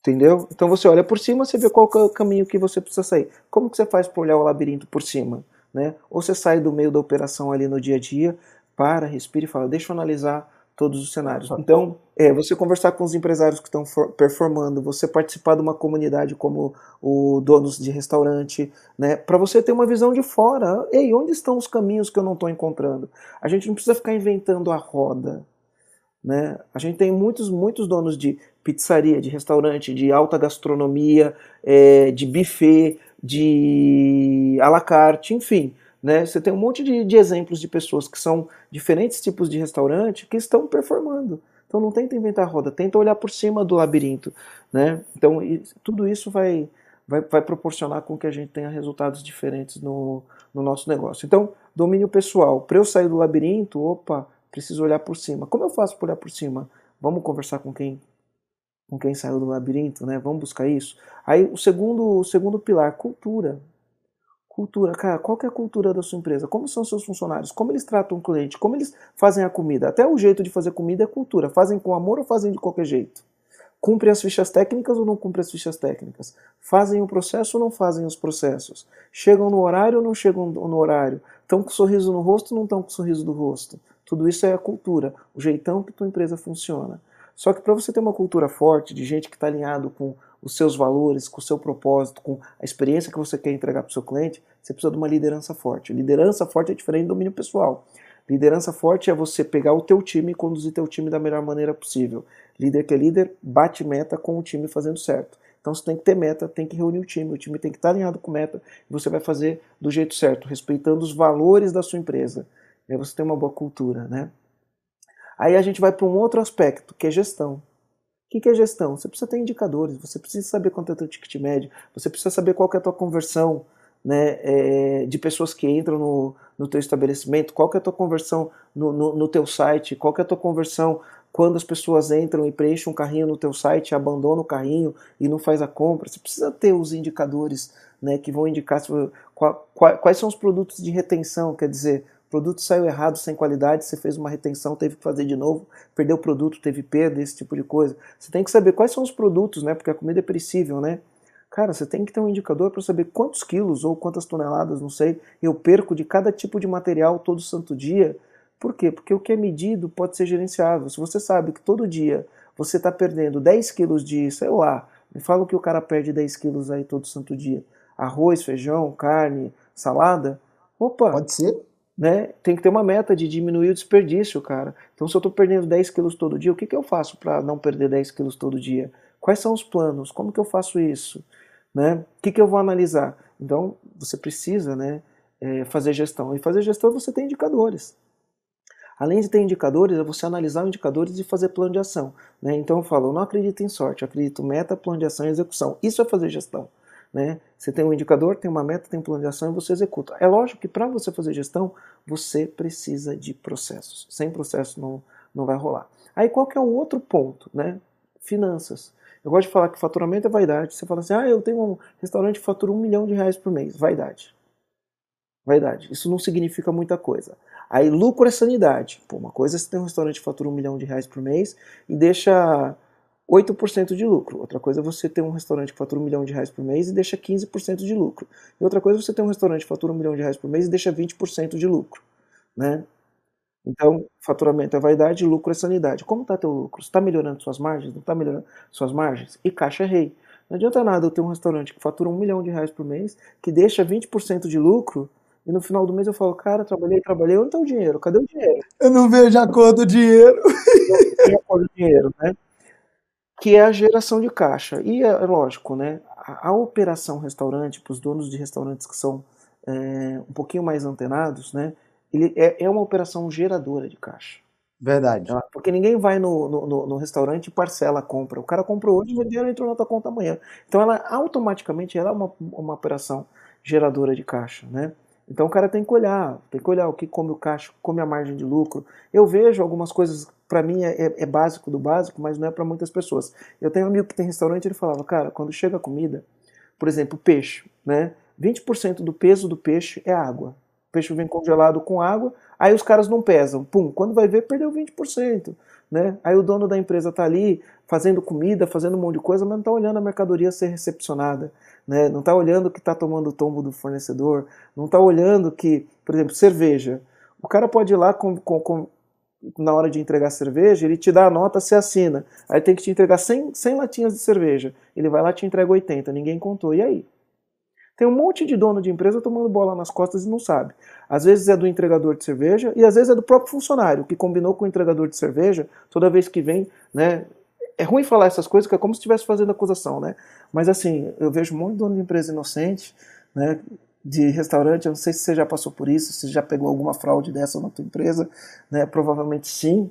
Entendeu? Então você olha por cima, você vê qual é o caminho que você precisa sair. Como que você faz para olhar o labirinto por cima? Né? Ou você sai do meio da operação ali no dia a dia, para, respira e fala, deixa eu analisar todos os cenários. Então, é, você conversar com os empresários que estão performando, você participar de uma comunidade como o donos de restaurante, né, para você ter uma visão de fora. Ei, onde estão os caminhos que eu não estou encontrando? A gente não precisa ficar inventando a roda. Né? A gente tem muitos, muitos donos de pizzaria, de restaurante, de alta gastronomia, é, de buffet, de à la carte, enfim. Né? Você tem um monte de, de exemplos de pessoas que são diferentes tipos de restaurante que estão performando. Então não tenta inventar roda, tenta olhar por cima do labirinto. Né? Então tudo isso vai, vai, vai proporcionar com que a gente tenha resultados diferentes no, no nosso negócio. Então, domínio pessoal. Para eu sair do labirinto, opa, preciso olhar por cima. Como eu faço para olhar por cima? Vamos conversar com quem com quem saiu do labirinto, né? Vamos buscar isso. Aí o segundo, o segundo pilar, cultura. Cultura, cara, qual é a cultura da sua empresa? Como são seus funcionários? Como eles tratam o cliente? Como eles fazem a comida? Até o jeito de fazer comida é cultura. Fazem com amor ou fazem de qualquer jeito? Cumprem as fichas técnicas ou não cumprem as fichas técnicas? Fazem o processo ou não fazem os processos? Chegam no horário ou não chegam no horário? Estão com sorriso no rosto ou não estão com sorriso no rosto? Tudo isso é a cultura, o jeitão que tua empresa funciona. Só que para você ter uma cultura forte, de gente que está alinhado com os seus valores, com o seu propósito, com a experiência que você quer entregar para o seu cliente, você precisa de uma liderança forte. Liderança forte é diferente do domínio pessoal. Liderança forte é você pegar o teu time e conduzir teu time da melhor maneira possível. Líder que é líder, bate meta com o time fazendo certo. Então você tem que ter meta, tem que reunir o time, o time tem que estar alinhado com meta e você vai fazer do jeito certo, respeitando os valores da sua empresa. E aí você tem uma boa cultura, né? Aí a gente vai para um outro aspecto, que é gestão. O que é gestão? Você precisa ter indicadores, você precisa saber quanto é o teu ticket médio, você precisa saber qual é a tua conversão né, é, de pessoas que entram no, no teu estabelecimento, qual é a tua conversão no, no, no teu site, qual é a tua conversão quando as pessoas entram e preenchem um carrinho no teu site, abandonam o carrinho e não faz a compra. Você precisa ter os indicadores né, que vão indicar quais são os produtos de retenção, quer dizer, produto saiu errado, sem qualidade, você fez uma retenção, teve que fazer de novo, perdeu o produto, teve perda, esse tipo de coisa. Você tem que saber quais são os produtos, né? Porque a comida é perecível, né? Cara, você tem que ter um indicador para saber quantos quilos ou quantas toneladas, não sei, eu perco de cada tipo de material todo santo dia. Por quê? Porque o que é medido pode ser gerenciável. Se você sabe que todo dia você está perdendo 10 quilos de, sei lá, me fala que o cara perde 10 quilos aí todo santo dia. Arroz, feijão, carne, salada. Opa! Pode ser né, tem que ter uma meta de diminuir o desperdício, cara. Então, se eu estou perdendo 10 quilos todo dia, o que, que eu faço para não perder 10 quilos todo dia? Quais são os planos? Como que eu faço isso? Né? O que, que eu vou analisar? Então, você precisa né, é, fazer gestão. E fazer gestão você tem indicadores. Além de ter indicadores, é você analisar indicadores e fazer plano de ação. Né? Então eu falo, eu não acredito em sorte, eu acredito meta, plano de ação e execução. Isso é fazer gestão. Né? Você tem um indicador, tem uma meta, tem um plano de ação e você executa. É lógico que para você fazer gestão, você precisa de processos. Sem processo não, não vai rolar. Aí qual que é o outro ponto? Né? Finanças. Eu gosto de falar que faturamento é vaidade. Você fala assim, ah, eu tenho um restaurante que fatura um milhão de reais por mês. Vaidade. Vaidade. Isso não significa muita coisa. Aí lucro é sanidade. Pô, uma coisa é você tem um restaurante que fatura um milhão de reais por mês e deixa 8% de lucro. Outra coisa é você ter um restaurante que fatura um milhão de reais por mês e deixa 15% de lucro. E outra coisa é você ter um restaurante que fatura um milhão de reais por mês e deixa 20% de lucro. Né? Então, faturamento é vaidade, lucro é sanidade. Como está teu lucro? Está melhorando suas margens? Não está melhorando suas margens? E caixa é rei. Não adianta nada eu ter um restaurante que fatura um milhão de reais por mês, que deixa 20% de lucro, e no final do mês eu falo, cara, trabalhei, trabalhei, onde está o dinheiro? Cadê o dinheiro? Eu não vejo a cor do dinheiro. Não vejo a cor do dinheiro, né? Que é a geração de caixa. E é lógico, né? A, a operação restaurante, para os donos de restaurantes que são é, um pouquinho mais antenados, né? ele é, é uma operação geradora de caixa. Verdade. Porque ninguém vai no, no, no, restaurante e parcela a compra. O cara comprou hoje e o dinheiro entrou na tua conta amanhã. Então ela automaticamente ela é uma, uma operação geradora de caixa, né? Então o cara tem que olhar, tem que olhar o que come o caixa, come a margem de lucro. Eu vejo algumas coisas, para mim é, é, é, básico do básico, mas não é para muitas pessoas. Eu tenho um amigo que tem restaurante, ele falava, cara, quando chega a comida, por exemplo, peixe, né? 20% do peso do peixe é água peixe vem congelado com água, aí os caras não pesam. Pum, quando vai ver, perdeu 20%. Né? Aí o dono da empresa está ali fazendo comida, fazendo um monte de coisa, mas não está olhando a mercadoria ser recepcionada. Né? Não está olhando que está tomando o tombo do fornecedor, não está olhando que, por exemplo, cerveja. O cara pode ir lá com, com, com, na hora de entregar cerveja, ele te dá a nota, você assina. Aí tem que te entregar 100, 100 latinhas de cerveja. Ele vai lá e te entrega 80, ninguém contou. E aí? Tem um monte de dono de empresa tomando bola nas costas e não sabe. Às vezes é do entregador de cerveja e às vezes é do próprio funcionário que combinou com o entregador de cerveja toda vez que vem, né? É ruim falar essas coisas, que é como se estivesse fazendo acusação, né? Mas assim, eu vejo um monte de dono de empresa inocente, né? De restaurante, eu não sei se você já passou por isso, se já pegou alguma fraude dessa na tua empresa, né? Provavelmente sim.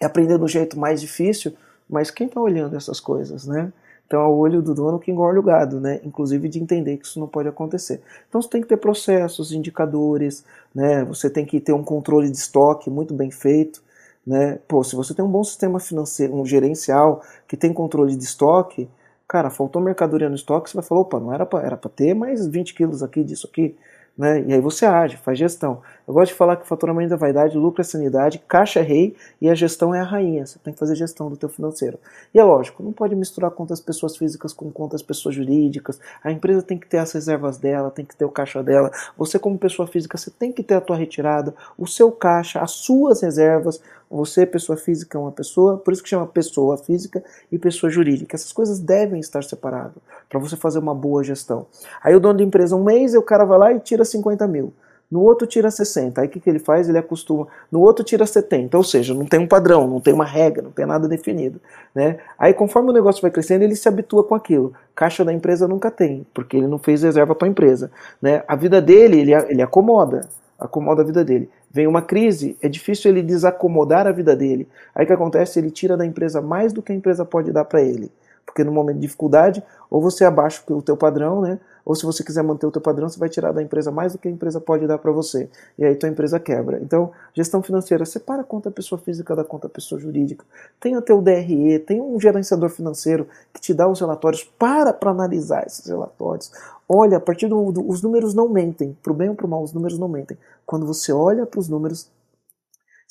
É aprender do jeito mais difícil, mas quem está olhando essas coisas, né? Então é o olho do dono que engorda o gado, né? Inclusive de entender que isso não pode acontecer. Então você tem que ter processos, indicadores, né? Você tem que ter um controle de estoque muito bem feito, né? Pô, se você tem um bom sistema financeiro, um gerencial que tem controle de estoque, cara, faltou mercadoria no estoque, você vai falar, opa, não era para era ter mais 20 quilos aqui disso aqui, né? E aí você age, faz gestão. Eu gosto de falar que faturamento é vaidade, lucro é sanidade, caixa é rei e a gestão é a rainha. Você tem que fazer gestão do teu financeiro. E é lógico, não pode misturar contas pessoas físicas com contas pessoas jurídicas. A empresa tem que ter as reservas dela, tem que ter o caixa dela. Você como pessoa física, você tem que ter a tua retirada, o seu caixa, as suas reservas. Você, pessoa física, é uma pessoa, por isso que chama pessoa física e pessoa jurídica. Essas coisas devem estar separadas para você fazer uma boa gestão. Aí o dono da empresa, um mês, o cara vai lá e tira 50 mil. No outro tira 60. Aí o que, que ele faz? Ele acostuma. No outro tira 70. Ou seja, não tem um padrão, não tem uma regra, não tem nada definido. Né? Aí conforme o negócio vai crescendo, ele se habitua com aquilo. Caixa da empresa nunca tem, porque ele não fez reserva para a empresa. Né? A vida dele, ele, ele acomoda. Acomoda a vida dele. Vem uma crise, é difícil ele desacomodar a vida dele. Aí o que acontece? Ele tira da empresa mais do que a empresa pode dar para ele. Porque no momento de dificuldade, ou você abaixa o teu padrão, né? ou se você quiser manter o teu padrão, você vai tirar da empresa mais do que a empresa pode dar para você. E aí tua empresa quebra. Então, gestão financeira, separa a conta pessoa física da conta pessoa jurídica. Tenha teu DRE, tenha um gerenciador financeiro que te dá os relatórios para para analisar esses relatórios. Olha, a partir do, do os números não mentem, pro bem ou pro mal, os números não mentem. Quando você olha para os números,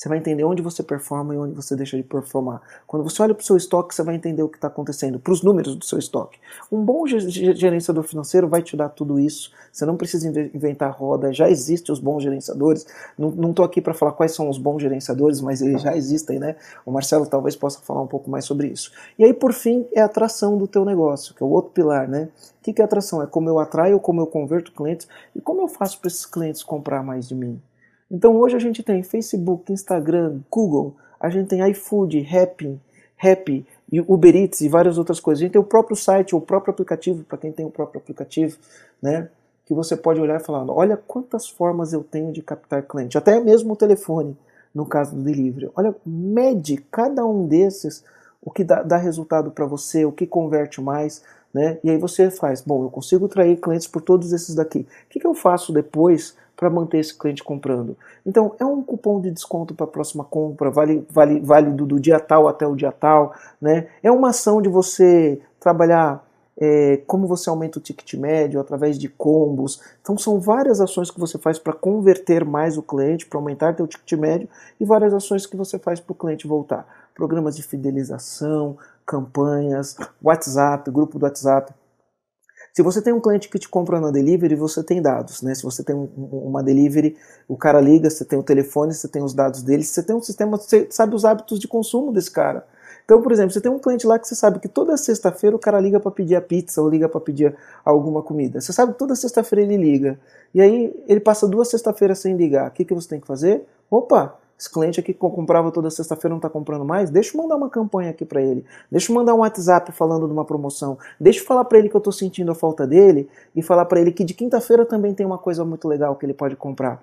você vai entender onde você performa e onde você deixa de performar. Quando você olha para o seu estoque, você vai entender o que está acontecendo, para os números do seu estoque. Um bom gerenciador financeiro vai te dar tudo isso. Você não precisa inventar roda, já existem os bons gerenciadores. Não estou aqui para falar quais são os bons gerenciadores, mas eles já existem, né? O Marcelo talvez possa falar um pouco mais sobre isso. E aí, por fim, é a atração do teu negócio, que é o outro pilar, né? O que é atração? É como eu atraio, como eu converto clientes e como eu faço para esses clientes comprar mais de mim. Então hoje a gente tem Facebook, Instagram, Google, a gente tem iFood, Happy, Happy, Uber Eats e várias outras coisas. A gente tem o próprio site, o próprio aplicativo, para quem tem o próprio aplicativo, né? Que você pode olhar e falar, olha quantas formas eu tenho de captar cliente, até mesmo o telefone, no caso do delivery. Olha, mede cada um desses, o que dá, dá resultado para você, o que converte mais, Né? E aí você faz, bom, eu consigo atrair clientes por todos esses daqui. O que, que eu faço depois para manter esse cliente comprando? Então, é um cupom de desconto para a próxima compra, vale, vale, válido do dia tal até o dia tal. Né? É uma ação de você trabalhar é, como você aumenta o ticket médio através de combos. Então são várias ações que você faz para converter mais o cliente, para aumentar teu ticket médio e várias ações que você faz para o cliente voltar. Programas de fidelização, campanhas, WhatsApp, grupo do WhatsApp. Se você tem um cliente que te compra na delivery, você tem dados, né? Se você tem uma delivery, o cara liga, você tem o telefone, você tem os dados dele, você tem um sistema, você sabe os hábitos de consumo desse cara. Então, por exemplo, você tem um cliente lá que você sabe que toda sexta-feira o cara liga para pedir a pizza ou liga para pedir alguma comida. Você sabe que toda sexta-feira ele liga. E aí ele passa duas sexta-feiras sem ligar. O que, que você tem que fazer? Opa, esse cliente aqui que comprava toda sexta-feira não está comprando mais, deixa eu mandar uma campanha aqui para ele. Deixa eu mandar um WhatsApp falando de uma promoção. Deixa eu falar para ele que eu estou sentindo a falta dele e falar para ele que de quinta-feira também tem uma coisa muito legal que ele pode comprar.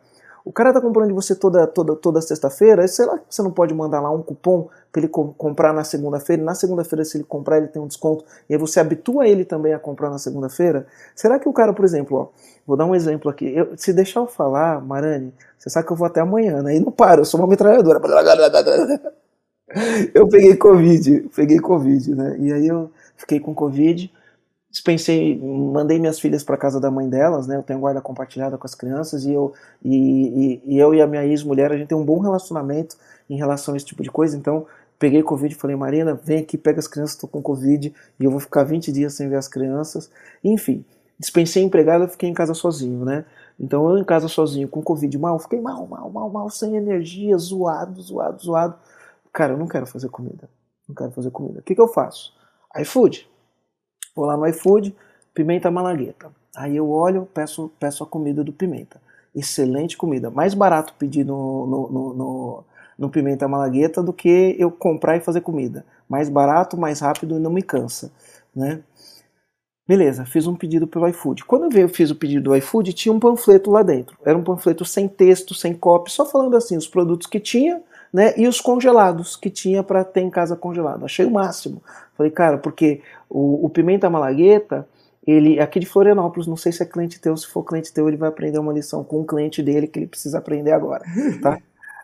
O cara tá comprando de você toda, toda, toda sexta-feira, sei lá, você não pode mandar lá um cupom para ele comprar na segunda-feira, na segunda-feira se ele comprar ele tem um desconto, e aí você habitua ele também a comprar na segunda-feira? Será que o cara, por exemplo, ó, vou dar um exemplo aqui, eu, se deixar eu falar, Marani, você sabe que eu vou até amanhã, né? E não paro, eu sou uma metralhadora. Eu peguei Covid, peguei Covid, né? E aí eu fiquei com Covid, dispensei, mandei minhas filhas para casa da mãe delas, né? Eu tenho guarda compartilhada com as crianças e eu e, e, e eu e a minha ex-mulher a gente tem um bom relacionamento em relação a esse tipo de coisa. Então peguei covid e falei Marina, vem aqui, pega as crianças, estou com covid e eu vou ficar 20 dias sem ver as crianças. Enfim, dispensei empregada, fiquei em casa sozinho, né? Então eu em casa sozinho com covid mal, fiquei mal, mal, mal, mal, sem energia, zoado, zoado, zoado. Cara, eu não quero fazer comida. Não quero fazer comida. O que, que eu faço? iFood Vou lá no iFood, pimenta malagueta. Aí eu olho, peço, peço a comida do pimenta. Excelente comida. Mais barato pedir no, no, no, no, no pimenta malagueta do que eu comprar e fazer comida. Mais barato, mais rápido e não me cansa. Né? Beleza, fiz um pedido pelo iFood. Quando eu fiz o pedido do iFood, tinha um panfleto lá dentro. Era um panfleto sem texto, sem copy, só falando assim, os produtos que tinha, né, e os congelados que tinha para ter em casa congelado. Achei o máximo. Falei, cara, porque o, o Pimenta Malagueta, ele aqui de Florianópolis, não sei se é cliente teu, se for cliente teu, ele vai aprender uma lição com um cliente dele que ele precisa aprender agora, tá?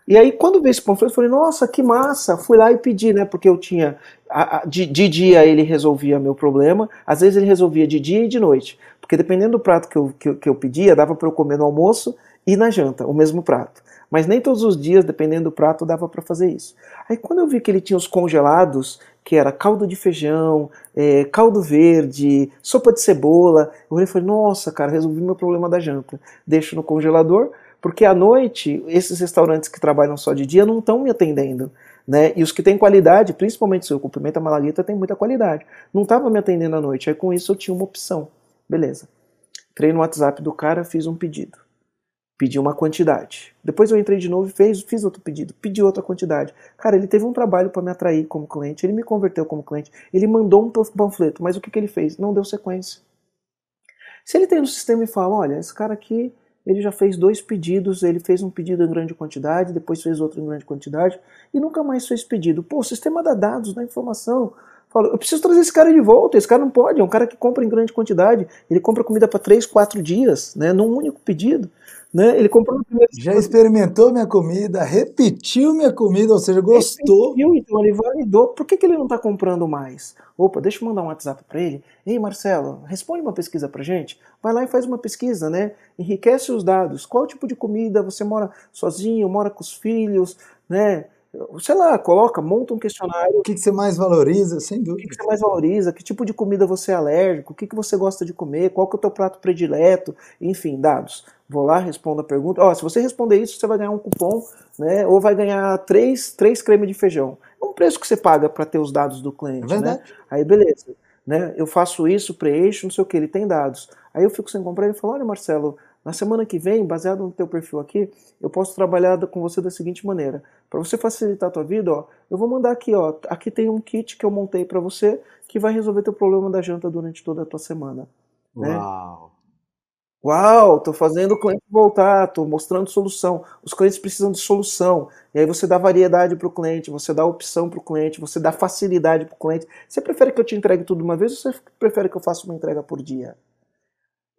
E aí, quando veio esse panfleto, eu falei, nossa, que massa! Fui lá e pedi, né? Porque eu tinha. A, a, de, de, dia ele resolvia meu problema, às vezes ele resolvia de dia e de noite. Porque dependendo do prato que eu, que, que eu pedia, dava para eu comer no almoço e na janta, o mesmo prato. Mas nem todos os dias, dependendo do prato, dava para fazer isso. Aí quando eu vi que ele tinha os congelados, que era caldo de feijão, é, caldo verde, sopa de cebola, eu falei, nossa, cara, resolvi meu problema da janta. Deixo no congelador, porque à noite, esses restaurantes que trabalham só de dia não estão me atendendo. Né? E os que têm qualidade, principalmente o cumprimento a malagueta, tem muita qualidade. Não estava me atendendo à noite, aí com isso eu tinha uma opção. Beleza. Entrei no WhatsApp do cara, fiz um pedido pedi uma quantidade. Depois eu entrei de novo e fez, fiz outro pedido, pedi outra quantidade. Cara, ele teve um trabalho para me atrair como cliente, ele me converteu como cliente, ele mandou um panfleto, mas o que, que ele fez? Não deu sequência. Se ele tem no sistema e fala, olha, esse cara aqui, ele já fez dois pedidos, ele fez um pedido em grande quantidade, depois fez outro em grande quantidade e nunca mais fez pedido. Pô, o sistema dá dados, dá informação. Fala, eu preciso trazer esse cara de volta, esse cara não pode, é um cara que compra em grande quantidade, ele compra comida para três, quatro dias, né, num único pedido. Né? Ele comprou no primeiro. Já experimentou minha comida, repetiu minha comida, ou seja, gostou. Repetiu, então ele validou. Por que, que ele não está comprando mais? Opa, deixa eu mandar um WhatsApp para ele. Ei, Marcelo, responde uma pesquisa para gente. Vai lá e faz uma pesquisa, né? Enriquece os dados. Qual tipo de comida você mora sozinho, mora com os filhos, né? Sei lá, coloca, monta um questionário. O que, que você mais valoriza, sem dúvida. O que, que, você mais valoriza, que tipo de comida você é alérgico, o que, que você gosta de comer, qual que é o teu prato predileto, enfim, dados. Vou lá, respondo a pergunta. Ó, se você responder isso, você vai ganhar um cupom, né? Ou vai ganhar três, três cremes de feijão. É um preço que você paga para ter os dados do cliente, é né? Aí beleza. Né? Eu faço isso, preencho, não sei o que, ele tem dados. Aí eu fico sem comprar e ele fala, olha Marcelo, na semana que vem, baseado no teu perfil aqui, eu posso trabalhar com você da seguinte maneira. Para você facilitar a tua vida, ó, eu vou mandar aqui, ó, aqui tem um kit que eu montei para você que vai resolver teu problema da janta durante toda a tua semana. Né? Uau! Uau, estou fazendo o cliente voltar, estou mostrando solução. Os clientes precisam de solução. E aí você dá variedade para o cliente, você dá opção para o cliente, você dá facilidade para o cliente. Você prefere que eu te entregue tudo de uma vez ou você prefere que eu faça uma entrega por dia?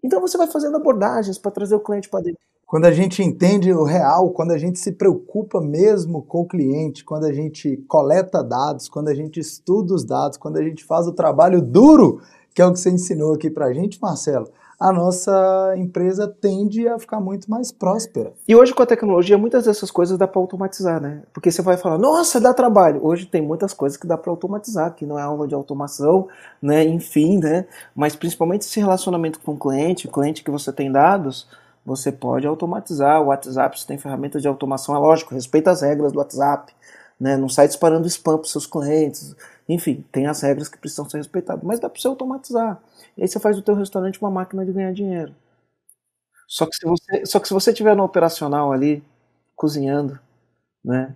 Então você vai fazendo abordagens para trazer o cliente para dentro. Quando a gente entende o real, quando a gente se preocupa mesmo com o cliente, quando a gente coleta dados, quando a gente estuda os dados, quando a gente faz o trabalho duro, que é o que você ensinou aqui para a gente, Marcelo, a nossa empresa tende a ficar muito mais próspera. E hoje com a tecnologia, muitas dessas coisas dá para automatizar, né? Porque você vai falar, nossa, dá trabalho. Hoje tem muitas coisas que dá para automatizar, que não é aula de automação, né? Enfim, né? Mas principalmente esse relacionamento com o cliente, cliente que você tem dados, você pode automatizar. O WhatsApp, você tem ferramentas de automação, é lógico, respeita as regras do WhatsApp, né? Não sai disparando spam para seus clientes. Enfim, tem as regras que precisam ser respeitadas, mas dá para você automatizar. E aí você faz do teu restaurante uma máquina de ganhar dinheiro. Só que se você, só que se você tiver no operacional ali, cozinhando, né?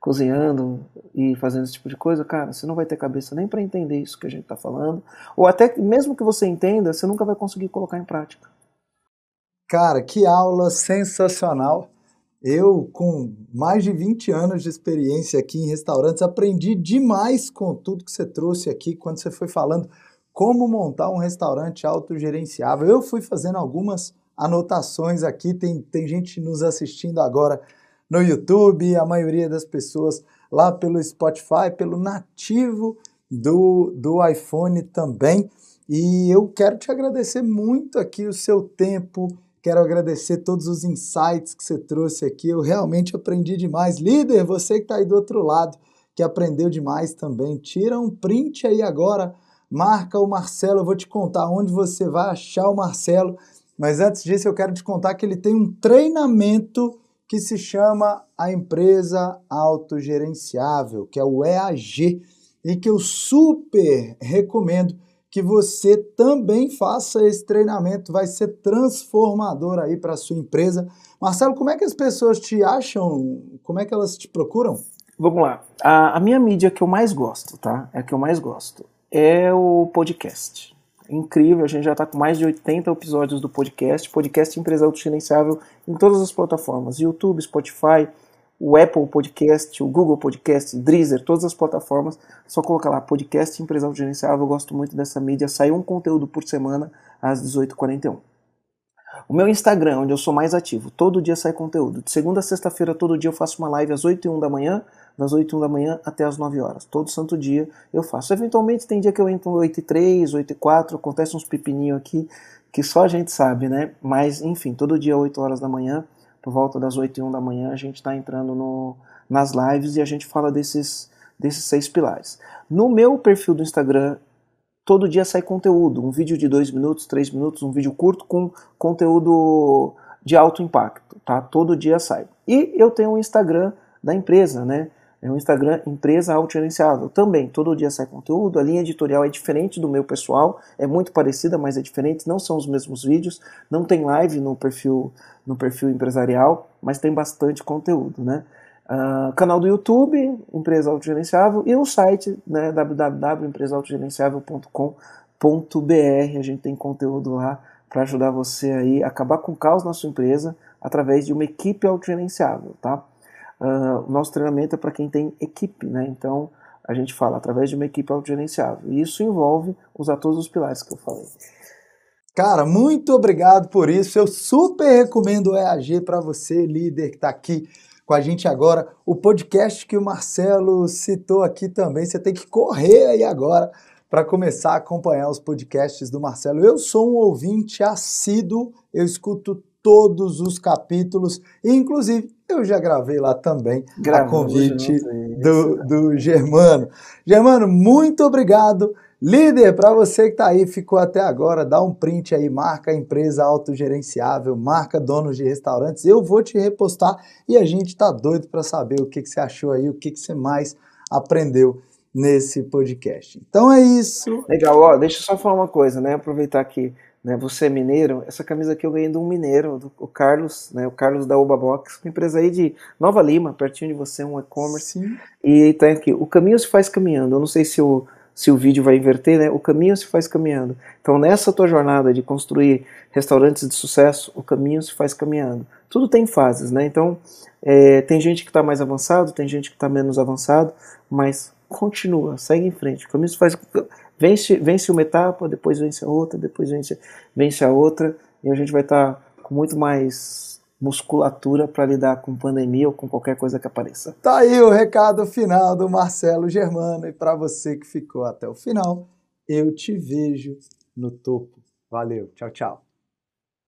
Cozinhando e fazendo esse tipo de coisa, cara, você não vai ter cabeça nem para entender isso que a gente está falando. Ou até mesmo que você entenda, você nunca vai conseguir colocar em prática. Cara, que aula sensacional. Eu, com mais de 20 anos de experiência aqui em restaurantes, aprendi demais com tudo que você trouxe aqui quando você foi falando como montar um restaurante autogerenciável. Eu fui fazendo algumas anotações aqui, tem, tem gente nos assistindo agora no YouTube, a maioria das pessoas lá pelo Spotify, pelo nativo do, do iPhone também. E eu quero te agradecer muito aqui o seu tempo, quero agradecer todos os insights que você trouxe aqui. Eu realmente aprendi demais. Líder, você que está aí do outro lado, que aprendeu demais também, tira um print aí agora marca o Marcelo. Eu vou te contar onde você vai achar o Marcelo. Mas antes disso, eu quero te contar que ele tem um treinamento que se chama a empresa autogerenciável, que é o EAG, e que eu super recomendo que você também faça esse treinamento, vai ser transformador aí para a sua empresa. Marcelo, como é que as pessoas te acham? Como é que elas te procuram? Vamos lá. A, a minha mídia que eu mais gosto, tá? É a que eu mais gosto é o podcast. Incrível, a gente já está com mais de 80 episódios do podcast. Podcast Empresa Autogerenciável em todas as plataformas: YouTube, Spotify, o Apple Podcast, o Google Podcast, Deezer, todas as plataformas. Só colocar lá Podcast Empresa Autogerenciável. Eu gosto muito dessa mídia. Sai um conteúdo por semana às 18h41. O meu Instagram, onde eu sou mais ativo, todo dia sai conteúdo. De segunda a sexta-feira, todo dia eu faço uma live às 8 e 1 da manhã, das 8 e 1 da manhã até as 9 horas. Todo santo dia eu faço. Eventualmente tem dia que eu entro 8 e 3, 8 e 4, acontece uns pepininhos aqui que só a gente sabe, né? Mas, enfim, todo dia 8 horas da manhã, por volta das 8 e 1 da manhã, a gente está entrando no, nas lives e a gente fala desses, desses seis pilares. No meu perfil do Instagram, todo dia sai conteúdo, um vídeo de dois minutos, três minutos, um vídeo curto com conteúdo de alto impacto, tá? Todo dia sai. E eu tenho um Instagram da empresa, né? É um Instagram Empresa Autogerenciável. Também, todo dia sai conteúdo. A linha editorial é diferente do meu pessoal, é muito parecida, mas é diferente. Não são os mesmos vídeos. Não tem live no perfil, no perfil empresarial, mas tem bastante conteúdo, né? Uh, canal do YouTube, Empresa Autogerenciável, e o site né, www.empresaautogerenciável.com.br. A gente tem conteúdo lá para ajudar você aí a acabar com o caos na sua empresa através de uma equipe autogerenciável, tá? Uh, o nosso treinamento é para quem tem equipe, né? Então a gente fala através de uma equipe autogerenciável. E isso envolve usar todos os pilares que eu falei. Cara, muito obrigado por isso. Eu super recomendo o EAG para você, líder que está aqui com a gente agora. O podcast que o Marcelo citou aqui também, você tem que correr aí agora para começar a acompanhar os podcasts do Marcelo. Eu sou um ouvinte assíduo, eu escuto todos os capítulos, inclusive eu já gravei lá também a convite do, do Germano. Germano, muito obrigado. Líder, para você que está aí, ficou até agora, dá um print aí, marca empresa autogerenciável, marca donos de restaurantes. Eu vou te repostar e a gente está doido para saber o que, que você achou aí, o que, que você mais aprendeu nesse podcast. Então é isso. Legal, ó, deixa eu só falar uma coisa, né? Aproveitar que né, você é mineiro, essa camisa aqui eu ganhei de um mineiro, do, o Carlos, né? O Carlos da Oba Box, uma empresa aí de Nova Lima, pertinho de você, um e-commerce. E tá aqui, o caminho se faz caminhando. Eu não sei se o se o vídeo vai inverter, né? O caminho se faz caminhando. Então, nessa tua jornada de construir restaurantes de sucesso, o caminho se faz caminhando. Tudo tem fases, né? Então, é, tem gente que está mais avançado, tem gente que está menos avançado, mas continua, segue em frente. O caminho se faz. Vence, vence uma etapa, depois vence a outra, depois vence, vence a outra, e a gente vai estar tá com muito mais musculatura para lidar com pandemia ou com qualquer coisa que apareça. Tá aí o recado final do Marcelo Germano e para você que ficou até o final, eu te vejo no topo. Valeu, tchau, tchau.